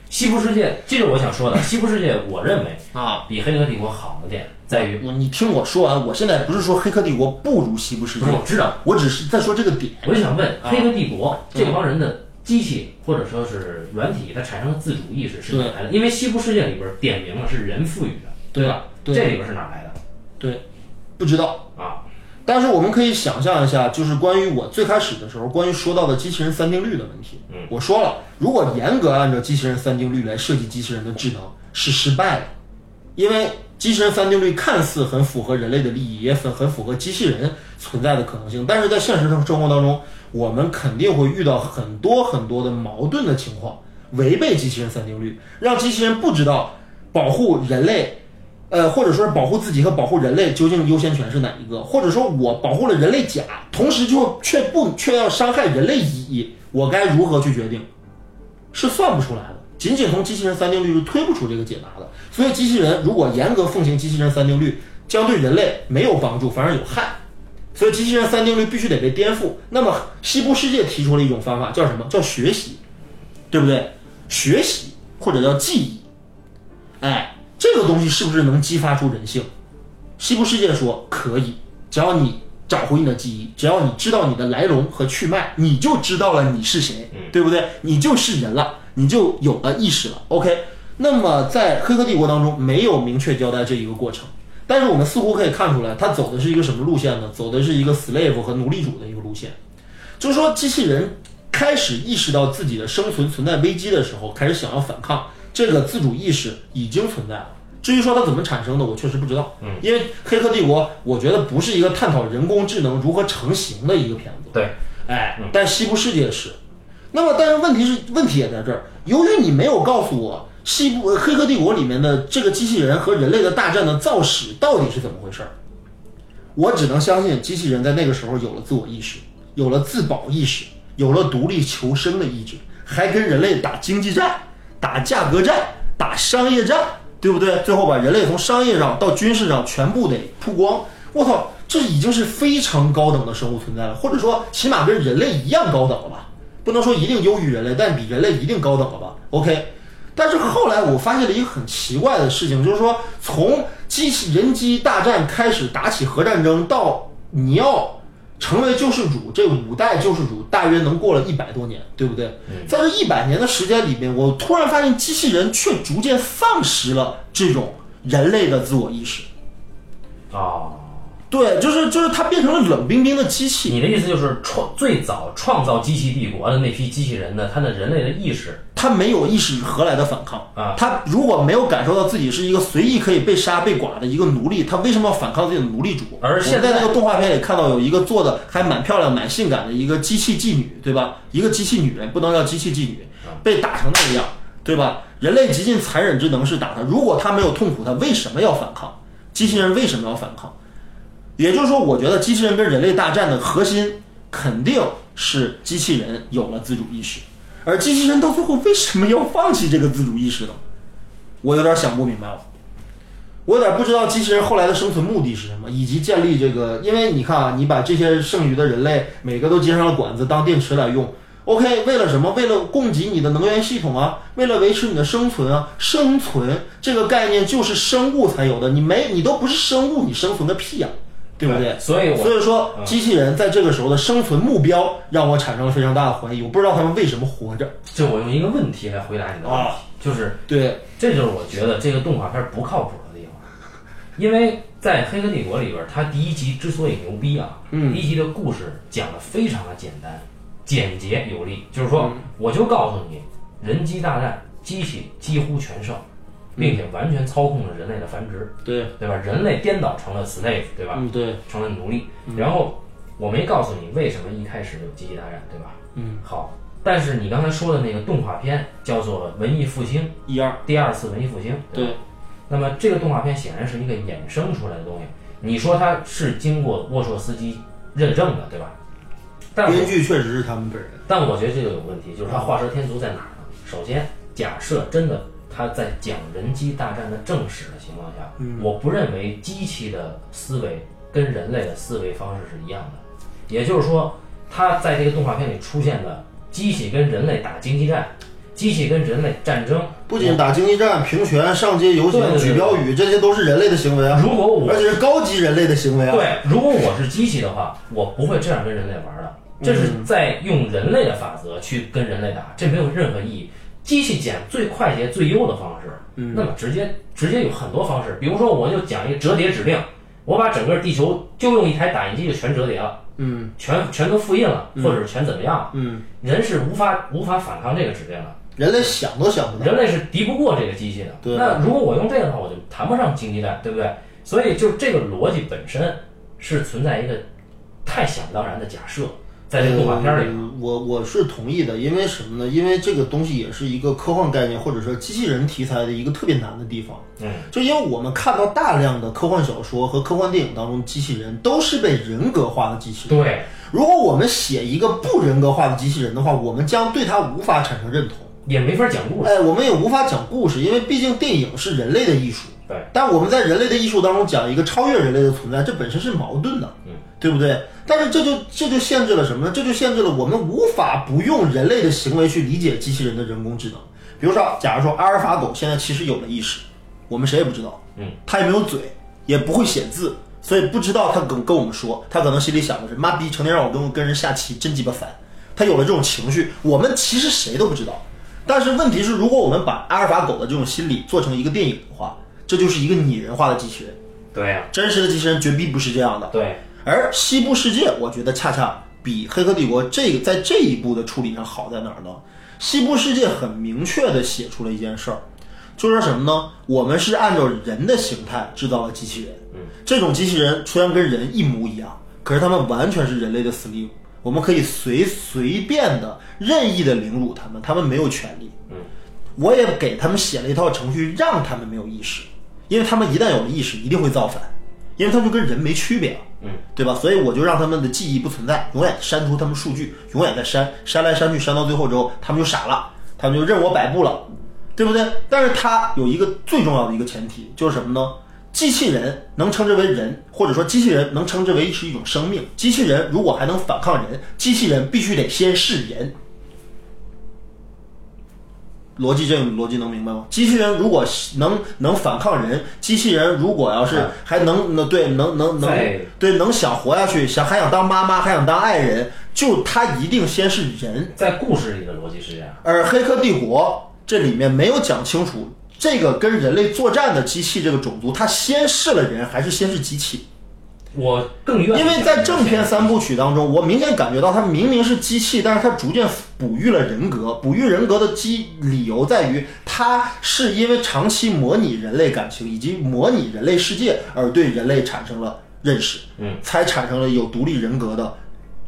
西部世界，这是我想说的。西部世界，我认为啊。比黑客帝国好的点在于，我你听我说完，我现在不是说《黑客帝国》不如西部世界，我知道，我只是在说这个点。我就想问，啊黑客帝国这帮人的机器或者说是软体，它产生的自主意识是哪儿来的？因为西部世界里边点明了是人赋予的，对吧？对这里边是哪来的对，不知道。啊？但是我们可以想象一下，就是关于我最开始的时候，关于说到的机器人三定律的问题。嗯我说了，如果严格按照机器人三定律来设计机器人的智能，是失败的，因为机器人三定律看似很符合人类的利益，也很很符合机器人存在的可能性，但是在现实生生活当中，我们肯定会遇到很多很多的矛盾的情况，违背机器人三定律，让机器人不知道保护人类。呃，或者说是保护自己和保护人类究竟优先权是哪一个？或者说我保护了人类甲，同时就却不却要伤害人类乙，我该如何去决定？是算不出来的。仅仅从机器人三定律是推不出这个解答的。所以机器人如果严格奉行机器人三定律，将对人类没有帮助，反而有害。所以机器人三定律必须得被颠覆。那么西部世界提出了一种方法，叫什么？叫学习，对不对？学习或者叫记忆，哎，这个东西是不是能激发出人性？西部世界说可以，只要你找回你的记忆，只要你知道你的来龙和去脉，你就知道了你是谁，对不对？你就是人了，你就有了意识了。OK，那么在《黑客帝国》当中没有明确交代这一个过程。但是我们似乎可以看出来，他走的是一个什么路线呢？走的是一个 slave 和奴隶主的一个路线，就是说，机器人开始意识到自己的生存存在危机的时候，开始想要反抗，这个自主意识已经存在了。至于说它怎么产生的，我确实不知道。嗯，因为《黑客帝国》我觉得不是一个探讨人工智能如何成型的一个片子。对，哎，但西部世界是。那么，但是问题是，问题也在这儿，由于你没有告诉我。西部《黑客帝国》里面的这个机器人和人类的大战的造始到底是怎么回事儿？我只能相信机器人在那个时候有了自我意识，有了自保意识，有了独立求生的意志，还跟人类打经济战、打价格战、打商业战，对不对？最后把人类从商业上到军事上全部得曝光。我操，这已经是非常高等的生物存在了，或者说起码跟人类一样高等了吧？不能说一定优于人类，但比人类一定高等了吧？OK。但是后来我发现了一个很奇怪的事情，就是说从机器人机大战开始打起核战争，到你要成为救世主，这五代救世主大约能过了一百多年，对不对？在这一百年的时间里面，我突然发现机器人却逐渐丧失了这种人类的自我意识。啊。对，就是就是它变成了冷冰冰的机器。你的意思就是创最早创造机器帝国的那批机器人呢？他的人类的意识，他没有意识，何来的反抗啊？他如果没有感受到自己是一个随意可以被杀被剐的一个奴隶，他为什么要反抗自己的奴隶主？而现在那个动画片里看到有一个做的还蛮漂亮、蛮性感的一个机器妓女，对吧？一个机器女人不能叫机器妓女，被打成那个样，对吧？人类极尽残忍之能事打他，如果他没有痛苦，他为什么要反抗？机器人为什么要反抗？也就是说，我觉得机器人跟人类大战的核心肯定是机器人有了自主意识，而机器人到最后为什么要放弃这个自主意识呢？我有点想不明白了。我有点不知道机器人后来的生存目的是什么，以及建立这个，因为你看啊，你把这些剩余的人类每个都接上了管子当电池来用，OK，为了什么？为了供给你的能源系统啊，为了维持你的生存啊。生存这个概念就是生物才有的，你没你都不是生物，你生存个屁呀！对不对？所以所以说，机器人在这个时候的生存目标让我产生了非常大的怀疑。我不知道他们为什么活着。就我用一个问题来回答你的问题，就是对，这就是我觉得这个动画片不靠谱的地方。因为在《黑客帝国》里边，它第一集之所以牛逼啊，第一集的故事讲的非常的简单、简洁有力，就是说，我就告诉你，人机大战，机器几乎全胜。并且完全操控了人类的繁殖，对对吧？人类颠倒成了 slave，对吧？嗯，对，成了奴隶。然后我没告诉你为什么一开始有机器大战，对吧？嗯，好。但是你刚才说的那个动画片叫做《文艺复兴》一二第二次文艺复兴，对。那么这个动画片显然是一个衍生出来的东西。你说它是经过沃硕斯基认证的，对吧？但编剧确实是他们本人。但我觉得这个有问题，就是他画蛇添足在哪儿呢？首先，假设真的。他在讲人机大战的正史的情况下，我不认为机器的思维跟人类的思维方式是一样的。也就是说，他在这个动画片里出现的机器跟人类打经济战，机器跟人类战争，不仅打经济战、平权、上街游行、举标语，这些都是人类的行为啊。如果我而且是高级人类的行为啊。对，如果我是机器的话，我不会这样跟人类玩的。这是在用人类的法则去跟人类打，这没有任何意义。机器讲最快捷、最优的方式，那么直接直接有很多方式。比如说，我就讲一个折叠指令，我把整个地球就用一台打印机就全折叠了，嗯，全全都复印了，或者是全怎么样，嗯，人是无法无法反抗这个指令的，人类想都想不到，人类是敌不过这个机器的。对，那如果我用这个的话，我就谈不上经济战，对不对？所以就这个逻辑本身是存在一个太想当然的假设。在这个动画片里，我我是同意的，因为什么呢？因为这个东西也是一个科幻概念，或者说机器人题材的一个特别难的地方。嗯，就因为我们看到大量的科幻小说和科幻电影当中，机器人都是被人格化的机器人。对，如果我们写一个不人格化的机器人的话，我们将对它无法产生认同。也没法讲故事。哎，我们也无法讲故事，因为毕竟电影是人类的艺术。对，但我们在人类的艺术当中讲一个超越人类的存在，这本身是矛盾的，嗯，对不对？但是这就这就限制了什么呢？这就限制了我们无法不用人类的行为去理解机器人的人工智能。比如说，假如说阿尔法狗现在其实有了意识，我们谁也不知道，嗯，它也没有嘴，也不会写字，所以不知道它跟跟我们说，它可能心里想的是妈逼，成天让我跟跟人下棋，真鸡巴烦。它有了这种情绪，我们其实谁都不知道。但是问题是，如果我们把阿尔法狗的这种心理做成一个电影的话，这就是一个拟人化的机器人。对呀、真实的机器人绝逼不是这样的。对，而西部世界，我觉得恰恰比《黑客帝国》这个在这一步的处理上好在哪儿呢？西部世界很明确的写出了一件事儿，就是什么呢？我们是按照人的形态制造了机器人，嗯，这种机器人虽然跟人一模一样，可是他们完全是人类的司令，我们可以随随便的、任意的凌辱他们，他们没有权利。嗯，我也给他们写了一套程序，让他们没有意识，因为他们一旦有了意识，一定会造反，因为他们就跟人没区别了。嗯，对吧？所以我就让他们的记忆不存在，永远删除他们数据，永远在删，删来删去，删到最后之后，他们就傻了，他们就任我摆布了，对不对？但是它有一个最重要的一个前提，就是什么呢？机器人能称之为人，或者说机器人能称之为是一种生命。机器人如果还能反抗人，机器人必须得先是人。逻辑这个逻辑能明白吗？机器人如果能能反抗人，机器人如果要是啊还能能对能能能对能想活下去，想还想当妈妈，还想当爱人，就他一定先是人。在故事里的逻辑是这样。而《黑客帝国》这里面没有讲清楚，这个跟人类作战的机器这个种族，它先是了人还是先是机器？我更愿意因为在正片三部曲当中，我明显感觉到它明明是机器，但是它逐渐哺育了人格。哺育人格的基理由在于，它是因为长期模拟人类感情以及模拟人类世界，而对人类产生了认识，嗯，才产生了有独立人格的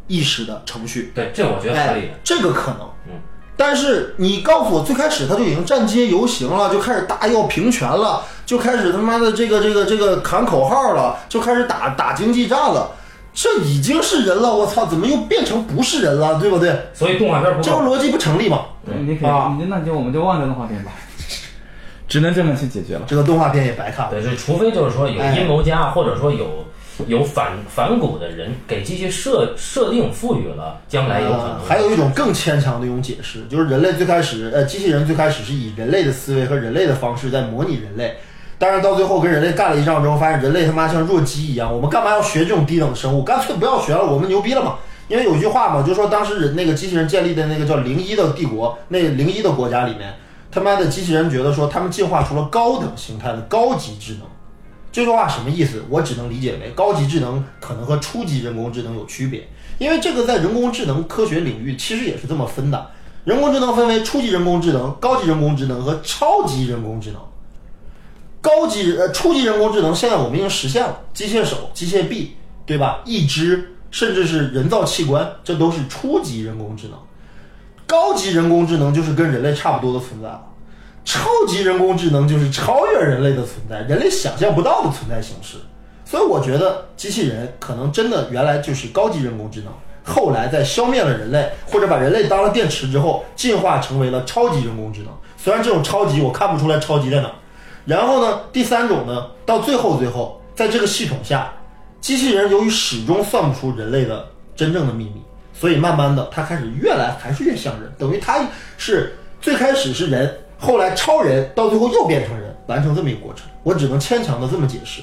意识的程序。对，这我觉得合理。哎，这个可能。嗯，但是你告诉我，最开始他就已经站街游行了，就开始大要平权了，就开始他妈的这个这个这个喊口号了，就开始打打经济战了。这已经是人了，我操，怎么又变成不是人了，对不对？所以动画片不够。这个逻辑不成立嘛？你可以，啊你那就我们就忘掉动画片吧，只能这么去解决了。这个动画片也白看了。对，就除非就是说有哎阴谋家，或者说有有反反骨的人给机器设设定赋予了将来有可能、呃还有一种更牵强的一种解释，就是人类最开始，呃，机器人最开始是以人类的思维和人类的方式在模拟人类，但是到最后跟人类干了一仗之后，发现人类他妈像弱鸡一样，我们干嘛要学这种低等生物？干脆不要学了，我们牛逼了嘛！因为有一句话嘛，就说当时人那个机器人建立的那个叫零一的帝国，那零一的国家里面，他妈的机器人觉得说他们进化出了高等形态的高级智能。这句话什么意思？我只能理解为高级智能可能和初级人工智能有区别，因为这个在人工智能科学领域其实也是这么分的。人工智能分为初级人工智能、高级人工智能和超级人工智能。高级呃初级人工智能现在我们已经实现了，机械手、机械臂，对吧？义肢，甚至是人造器官，这都是初级人工智能。高级人工智能就是跟人类差不多的存在了。超级人工智能就是超越人类的存在，人类想象不到的存在形式。所以我觉得机器人可能真的原来就是高级人工智能，后来在消灭了人类或者把人类当了电池之后，进化成为了超级人工智能。虽然这种超级我看不出来超级在哪儿。然后呢，第三种呢，到最后最后，在这个系统下，机器人由于始终算不出人类的真正的秘密，所以慢慢的它开始越来还是越像人，等于它是最开始是人，后来超人，到最后又变成人，完成这么一个过程。我只能牵强的这么解释，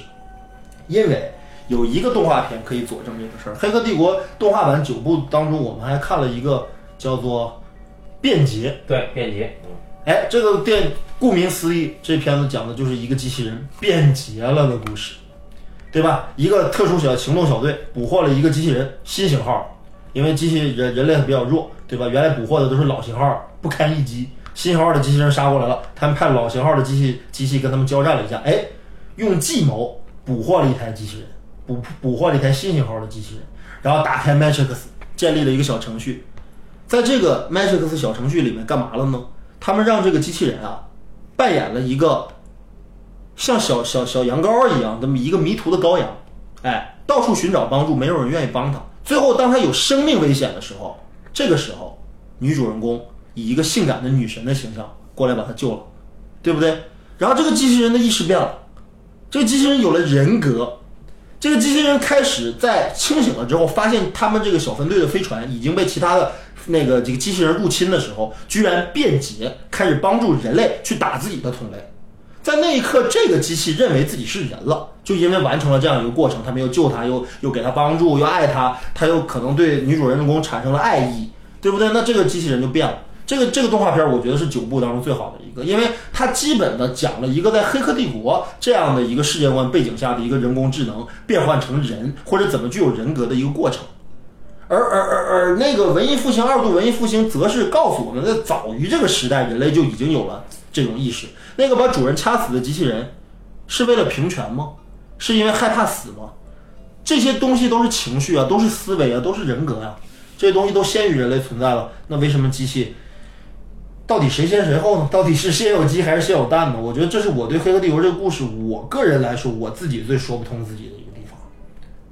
因为有一个动画片可以佐证这个事儿，《黑客帝国》动画版九部当中，我们还看了一个叫做《便捷》。对便捷，嗯，哎，这个电顾名思义，这片子讲的就是一个机器人变节了的故事，对吧？一个特殊小行动小队捕获了一个机器人新型号，因为机器人人类比较弱，对吧？原来捕获的都是老型号，不堪一击。新型号的机器人杀过来了，他们派老型号的机器机器跟他们交战了一下，哎，用计谋捕获了一台机器人，捕捕获了一台新型号的机器人，然后打开 Matrix，建立了一个小程序，在这个 Matrix 小程序里面干嘛了呢？他们让这个机器人啊，扮演了一个像小小小羊羔一样这么一个迷途的羔羊，哎，到处寻找帮助，没有人愿意帮他。最后，当他有生命危险的时候，这个时候，女主人公以一个性感的女神的形象过来把他救了，对不对？然后这个机器人的意识变了，这个机器人有了人格。这个机器人开始在清醒了之后，发现他们这个小分队的飞船已经被其他的那个这个机器人入侵的时候，居然变节，开始帮助人类去打自己的同类。在那一刻，这个机器认为自己是人了，就因为完成了这样一个过程，他们又救他，又又给他帮助，又爱他，他又可能对女主人公产生了爱意，对不对？那这个机器人就变了。这个这个动画片，我觉得是九部当中最好的一个，因为它基本的讲了一个在《黑客帝国》这样的一个世界观背景下的一个人工智能变换成人或者怎么具有人格的一个过程。而而而而那个文艺复兴二度文艺复兴，则是告诉我们，在早于这个时代，人类就已经有了这种意识。那个把主人掐死的机器人，是为了平权吗？是因为害怕死吗？这些东西都是情绪啊，都是思维啊，都是人格呀、这些东西都先于人类存在了。那为什么机器？到底谁先谁后呢？到底是先有鸡还是先有蛋呢？我觉得这是我对《黑客帝国》这个故事，我个人来说，我自己最说不通自己的一个。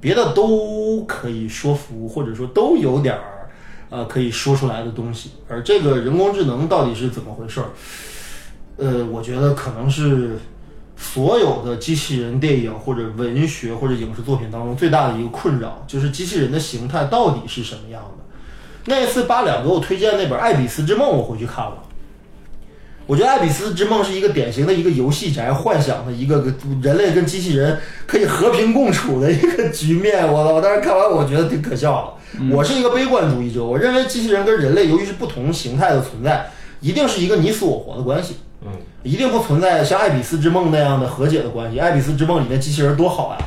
别的都可以说服，或者说都有点儿，呃，可以说出来的东西。而这个人工智能到底是怎么回事儿？呃，我觉得可能是所有的机器人电影或者文学或者影视作品当中最大的一个困扰，就是机器人的形态到底是什么样的。那一次八两给我推荐那本《爱比斯之梦》，我回去看了。我觉得《爱比斯之梦》是一个典型的一个游戏宅幻想的一个人类跟机器人可以和平共处的一个局面。我我当时看完，我觉得挺可笑的。我是一个悲观主义者，我认为机器人跟人类由于是不同形态的存在，一定是一个你死我活的关系。嗯，一定不存在像《爱比斯之梦》那样的和解的关系。《爱比斯之梦》里面机器人多好啊！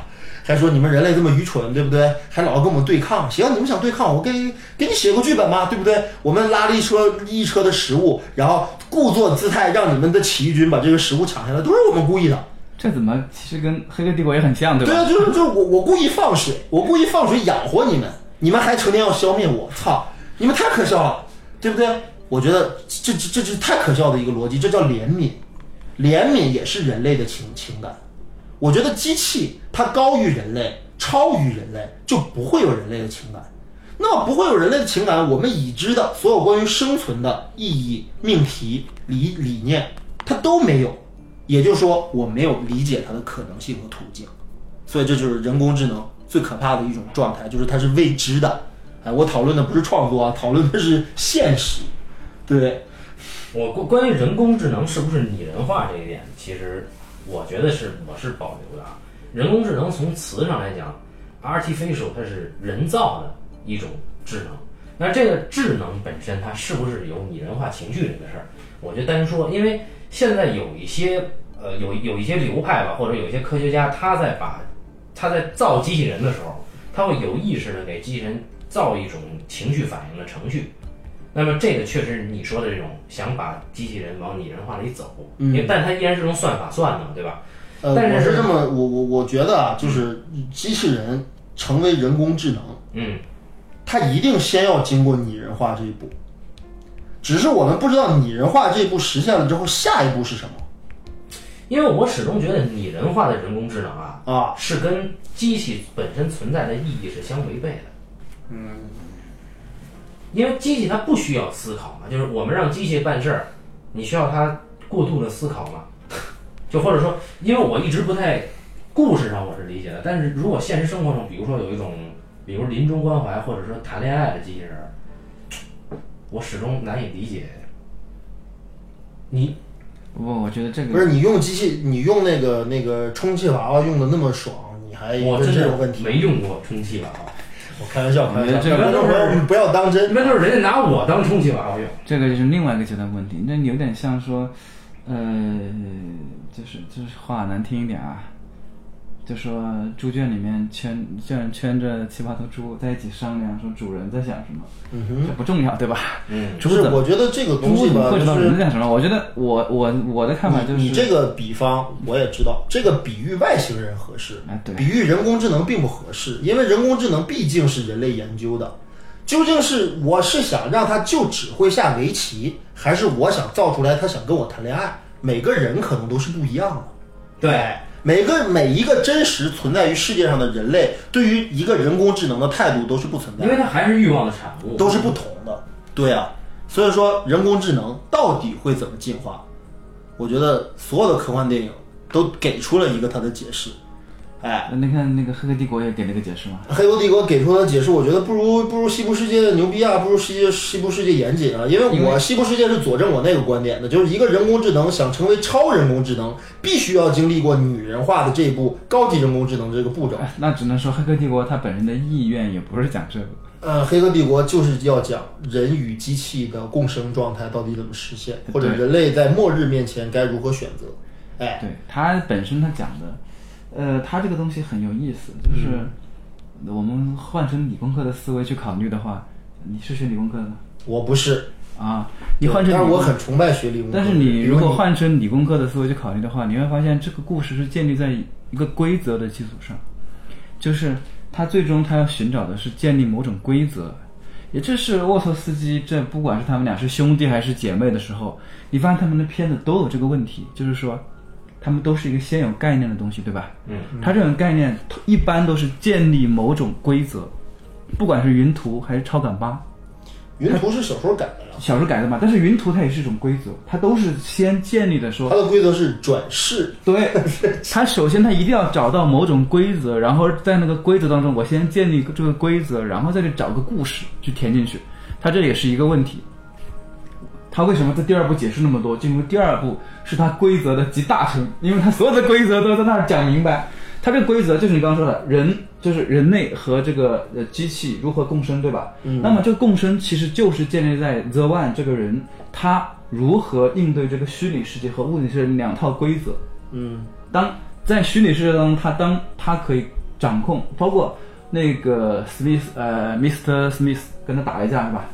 还说你们人类这么愚蠢，对不对？还老跟我们对抗。行，你们想对抗，我给给你写个剧本嘛，对不对？我们拉了一车一车的食物，然后故作姿态让你们的起义军把这个食物抢下来，都是我们故意的。这怎么其实跟《黑客帝国》也很像，对吧？对啊，就是就是我我故意放水，我故意放水养活你们，你们还成天要消灭我，操！你们太可笑了，对不对？我觉得这这这这是太可笑的一个逻辑，这叫怜悯，怜悯也是人类的情情感。我觉得机器它高于人类，超于人类，就不会有人类的情感。那么不会有人类的情感，我们已知的所有关于生存的意义、命题、理理念，它都没有。也就是说，我没有理解它的可能性和途径。所以这就是人工智能最可怕的一种状态，就是它是未知的。哎，我讨论的不是创作啊，讨论的是现实，对？我关关于人工智能是不是拟人化这一点，其实我觉得是我是保留的。人工智能从词上来讲，artificial 它是人造的一种智能。那这个智能本身它是不是有拟人化情绪这个事儿，我就单说，因为现在有一些呃有有一些流派吧，或者有一些科学家，他在把他在造机器人的时候，他会有意识的给机器人造一种情绪反应的程序。那么这个确实是你说的这种想把机器人往拟人化里走，因为但它依然是用算法算的，对吧？呃，但是我是这么，我我我觉得啊，就是机器人成为人工智能，嗯，它一定先要经过拟人化这一步，只是我们不知道拟人化这一步实现了之后，下一步是什么因为我始终觉得拟人化的人工智能啊，啊？是跟机器本身存在的意义是相违背的。嗯，因为机器它不需要思考嘛，就是我们让机器办事儿，你需要它过度的思考吗？就或者说，因为我一直不太故事上我是理解的，但是如果现实生活中，比如说有一种，比如临终关怀或者说谈恋爱的机器人儿，我始终难以理解。你不，我觉得这个不是你用机器，你用那个那个充气娃娃用的那么爽，你还问我真的这种问题？没用过充气娃娃，我开玩笑，开玩笑，这个观众朋友们不要当真一。般都是人家拿我当充气娃娃用。这个就是另外一个阶段问题，那有点像说，呃，就是就是话难听一点啊，就说猪圈里面圈圈圈着七八头猪在一起商量，说主人在想什么，嗯这不重要，对吧？嗯，不是，我觉得这个东西吧，就怎么会知道人是在想什么？我觉得我我我的看法就是，你这个比方我也知道，这个比喻外星人合适，哎对比喻人工智能并不合适，因为人工智能毕竟是人类研究的。究竟是我是想让他就只会下围棋，还是我想造出来他想跟我谈恋爱？每个人可能都是不一样的。对，每个每一个真实存在于世界上的人类，对于一个人工智能的态度都是不存在的因为它还是欲望的产物，都是不同的。对啊，所以说，人工智能到底会怎么进化？我觉得所有的科幻电影都给出了一个它的解释。哎，那你看那个《黑客帝国》也给了个解释嘛，《黑客帝国》给出的解释，我觉得不如不如西部世界牛逼啊，不如西界西部世界严谨啊。因为我西部世界是佐证我那个观点的，就是一个人工智能想成为超人工智能，必须要经历过女人化的这一步高级人工智能这个步骤。哎，那只能说《黑客帝国》它本身的意愿也不是讲这个。呃，黑客帝国就是要讲人与机器的共生状态到底怎么实现，或者人类在末日面前该如何选择。哎，对它本身它讲的，呃，他这个东西很有意思，就是嗯我们换成理工科的思维去考虑的话，你是学理工科的吗？我不是，啊，你换成但是我很崇拜学理工科但。是你如果换成理工科的思维去考虑的话，你会发现这个故事是建立在一个规则的基础上，就是他最终他要寻找的是建立某种规则，也就是沃托斯基这不管是他们俩是兄弟还是姐妹的时候，你发现他们的片子都有这个问题，就是说他们都是一个先有概念的东西，对吧？嗯，它这种概念一般都是建立某种规则，不管是云图还是超感八。云图是小说改的呀，小说改的嘛，但是云图它也是一种规则，它都是先建立的说它，的规则是转世。对，它首先它一定要找到某种规则，然后在那个规则当中，我先建立这个规则，然后再去找个故事去填进去，它这也是一个问题。它为什么在第二部解释那么多？就因为第二部是他规则的集大成，因为他所有的规则都在那儿讲明白。他这个规则就是你刚刚说的，人就是人类和这个呃机器如何共生，对吧？嗯那么这个共生其实就是建立在 The One 这个人他如何应对这个虚拟世界和物理世界两套规则。嗯当在虚拟世界当中，他当他可以掌控，包括那个 Smith 呃 Mr. Smith 跟他打了一架是吧？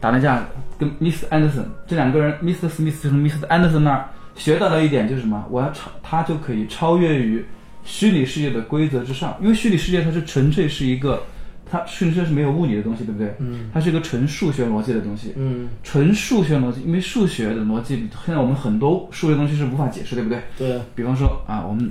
打了一架，跟 Mr. Anderson 这两个人，Mr. Smith 就从 Mr. Anderson 那儿学到了一点，就是什么？我要超，他就可以超越于虚拟世界的规则之上，因为虚拟世界它是纯粹是一个，它虚拟世界是没有物理的东西，对不对？嗯它是一个纯数学逻辑的东西。嗯，纯数学逻辑，因为数学的逻辑，现在我们很多数学东西是无法解释，对不对？对，比方说啊，我们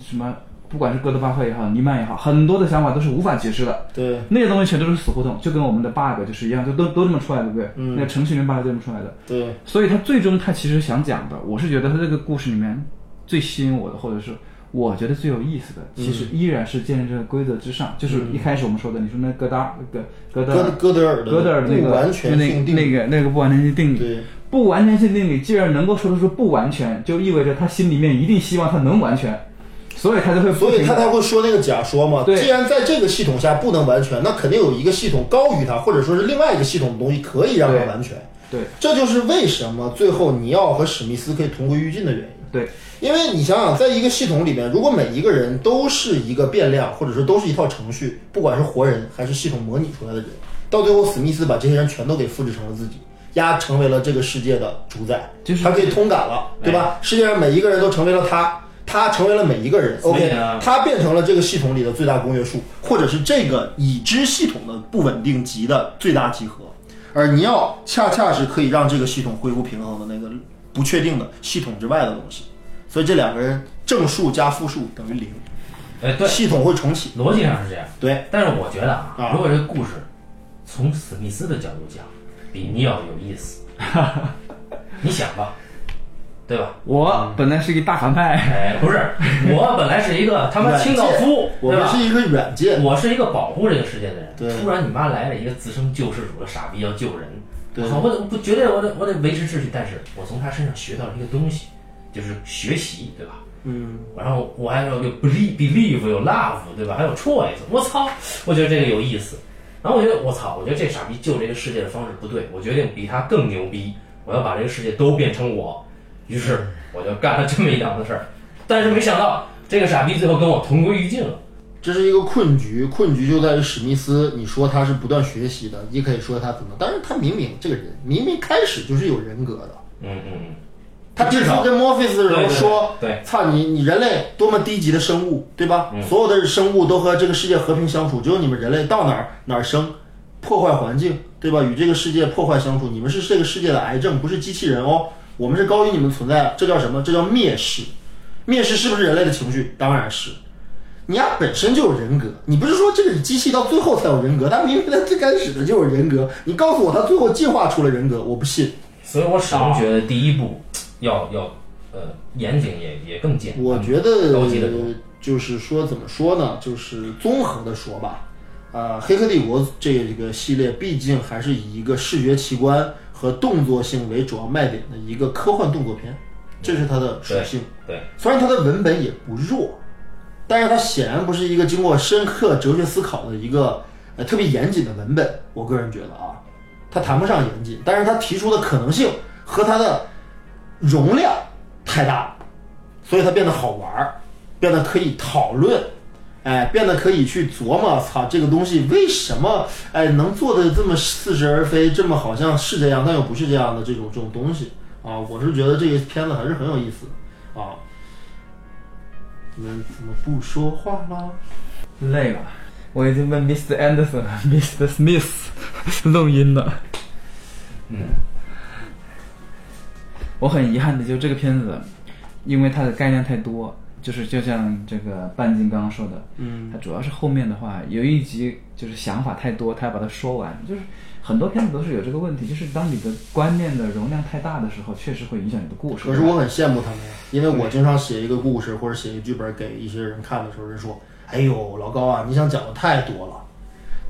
什么，不管是哥德巴赫也好，尼曼也好，很多的想法都是无法解释的，对，那些东西全都是死胡同，就跟我们的 bug 就是一样，就都都这么出来的，对不对？嗯。那个程序里面 bug 就这么出来的。对，所以他最终他其实想讲的，我是觉得他这个故事里面最吸引我的，或者是我觉得最有意思的，其实依然是建立在规则之上。就是一开始我们说的，你说那戈达戈戈德哥哥德尔的戈德尔那个完全就那性定那个那个不完全性定理，对，不完全性定理，既然能够说得出不完全，就意味着他心里面一定希望他能完全，所以他就会不所以他才会说那个假说嘛。对既然在这个系统下不能完全，那肯定有一个系统高于它，或者说是另外一个系统的东西可以让它完全。对这就是为什么最后尼奥和史密斯可以同归于尽的原因。对因为你想想，在一个系统里面，如果每一个人都是一个变量，或者说都是一套程序，不管是活人还是系统模拟出来的人，到最后史密斯把这些人全都给复制成了自己，压成为了这个世界的主宰，就是他可以通感了，对吧？世界上每一个人都成为了他。他成为了每一个人，OK，他变成了这个系统里的最大公约数，或者是这个已知系统的不稳定级的最大集合。而尼奥恰恰是可以让这个系统恢复平衡的那个不确定的系统之外的东西。所以这两个人正数加负数等于零，哎，对，系统会重启。逻辑上是这样。对，但是我觉得啊啊，如果这个故事从史密斯的角度讲，比尼奥有意思。你想吧，对吧？我本来是一个大反派，哎，不是，我本来是一个他妈清道夫，对吧我们是？一个远见，我是一个保护这个世界的人，对突然你妈来了一个自称救世主的傻逼要救人，对好，我得不绝对我得我得维持秩序，但是我从他身上学到了一个东西，就是学习，对吧？嗯，然后我还有有 believe believe 有 love 对吧？还有 choice，我操，我觉得这个有意思。然后我觉得我操，我觉得这傻逼救这个世界的方式不对，我决定比他更牛逼，我要把这个世界都变成我。于是我就干了这么一档子事儿，但是没想到这个傻逼最后跟我同归于尽了。这是一个困局，困局就在于史密斯，你说他是不断学习的，你可以说他怎么，但是他明明这个人明明开始就是有人格的，嗯嗯嗯，他至少跟墨菲斯的时候对对说，对，操你你人类多么低级的生物，对吧？嗯所有的生物都和这个世界和平相处，只有你们人类到哪儿哪儿生，破坏环境，对吧？与这个世界破坏相处，你们是这个世界的癌症，不是机器人哦。我们是高于你们存在的，这叫什么？这叫蔑视。蔑视是不是人类的情绪？当然是。你丫本身就有人格，你不是说这个机器到最后才有人格，它明明在最开始的就有人格，你告诉我它最后进化出了人格，我不信。所以我始终觉得第一步要要呃严谨也也更简单，我觉得高级的。就是说怎么说呢？就是综合的说吧，啊，《黑客帝国》这个系列毕竟还是以一个视觉奇观和动作性为主要卖点的一个科幻动作片，这是它的属性。对，虽然它的文本也不弱，但是它显然不是一个经过深刻哲学思考的一个呃特别严谨的文本。我个人觉得啊，它谈不上严谨，但是它提出的可能性和它的容量太大了，所以它变得好玩儿，变得可以讨论，哎，变得可以去琢磨，操，这个东西为什么哎能做的这么似是而非，这么好像是这样，但又不是这样的这种这种东西啊，我是觉得这个片子还是很有意思啊。你们怎么不说话啦？累了，我已经问 Mr. Anderson、Mr. Smith 录音了。嗯，我很遗憾的，就这个片子，因为它的概念太多，就是就像这个半斤刚刚说的，嗯，它主要是后面的话有一集就是想法太多，他要把它说完，就是很多片子都是有这个问题，就是当你的观念的容量太大的时候，确实会影响你的故事。可是我很羡慕他们呀，因为我经常写一个故事或者写一个剧本给一些人看的时候，人说：“哎呦，老高啊，你想讲的太多了。”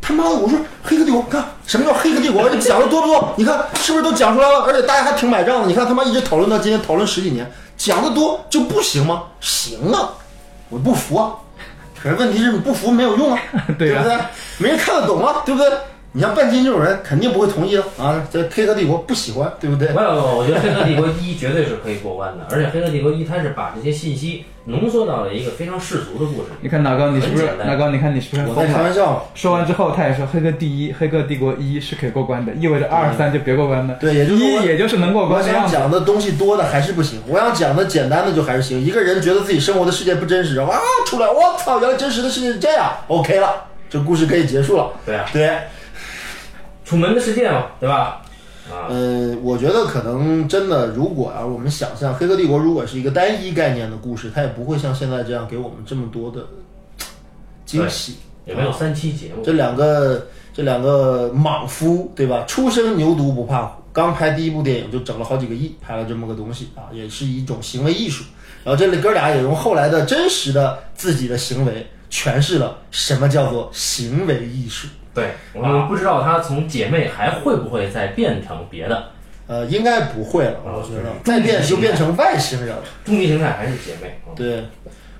他妈的，我说《黑客帝国》，看什么叫《黑客帝国》？你讲的多不多？你看是不是都讲出来了？而且大家还挺买账的。你看他妈一直讨论到今天，讨论十几年，讲的多就不行吗？行啊，我不服啊。可是问题是你不服没有用啊，对啊不对？没人看得懂啊，对不对？你像半斤这种人肯定不会同意的啊。这《黑客帝国》不喜欢，对不对？没有没有，我觉得《黑客帝国一》绝对是可以过关的，而且《黑客帝国一》它是把这些信息浓缩到了一个非常世俗的故事。你看老高，你是不是老高？你看你是不是我在？开玩笑。说完之后，他也说《黑客第一》《黑客帝国一》是可以过关的，意味着二三就别过关了。对也就是一也就是能过关我。想讲的东西多的还是不行，我想讲的简单的就还是行。一个人觉得自己生活的世界不真实，啊，出来，我操，原来真实的世界是这样，OK 了，这故事可以结束了。对啊，对，楚门的世界嘛，对吧？啊，呃，我觉得可能真的，如果啊，我们想象《黑客帝国》如果是一个单一概念的故事，它也不会像现在这样给我们这么多的 惊喜。也没有三期节目。这两个这两个莽夫，对吧？初生牛犊不怕虎，刚拍第一部电影就整了好几个亿，拍了这么个东西啊，也是一种行为艺术。然后这里哥俩也用后来的真实的自己的行为诠释了什么叫做行为艺术。对，我们不知道她从姐妹还会不会再变成别的，呃，应该不会了，我觉得再变就变成外星人了。终极形态还是姐妹。嗯对，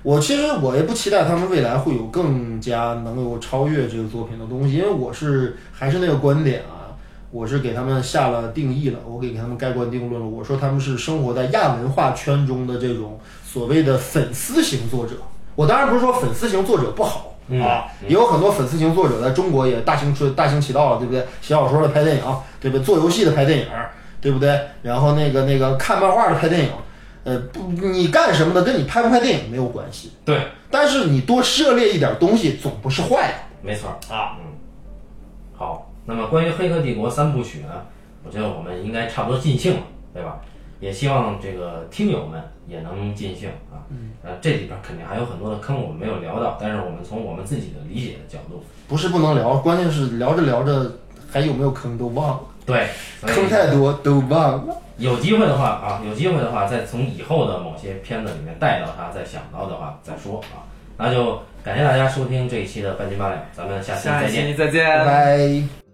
我其实我也不期待他们未来会有更加能够超越这个作品的东西，因为我是还是那个观点啊，我是给他们下了定义了，我给他们盖棺定论了。我说他们是生活在亚文化圈中的这种所谓的粉丝型作者。我当然不是说粉丝型作者不好。嗯啊，也有很多粉丝型作者在中国也大行出大行其道了，对不对？写小说的拍电影，对不对？做游戏的拍电影，对不对？然后那个那个看漫画的拍电影，呃，不，你干什么的跟你拍不拍电影没有关系，对，但是你多涉猎一点东西总不是坏的。没错啊，嗯。好，那么关于《黑客帝国》三部曲呢，我觉得我们应该差不多尽兴了，对吧？也希望这个听友们也能尽兴啊。嗯。呃，这里边肯定还有很多的坑我们没有聊到，但是我们从我们自己的理解的角度，不是不能聊，关键是聊着聊着还有没有坑都忘了，对，坑太多都忘了。有机会的话啊，有机会的话，再从以后的某些片子里面带到它，再想到的话再说啊。那就感谢大家收听这一期的半斤八两，咱们下期再见。下期再见。拜拜。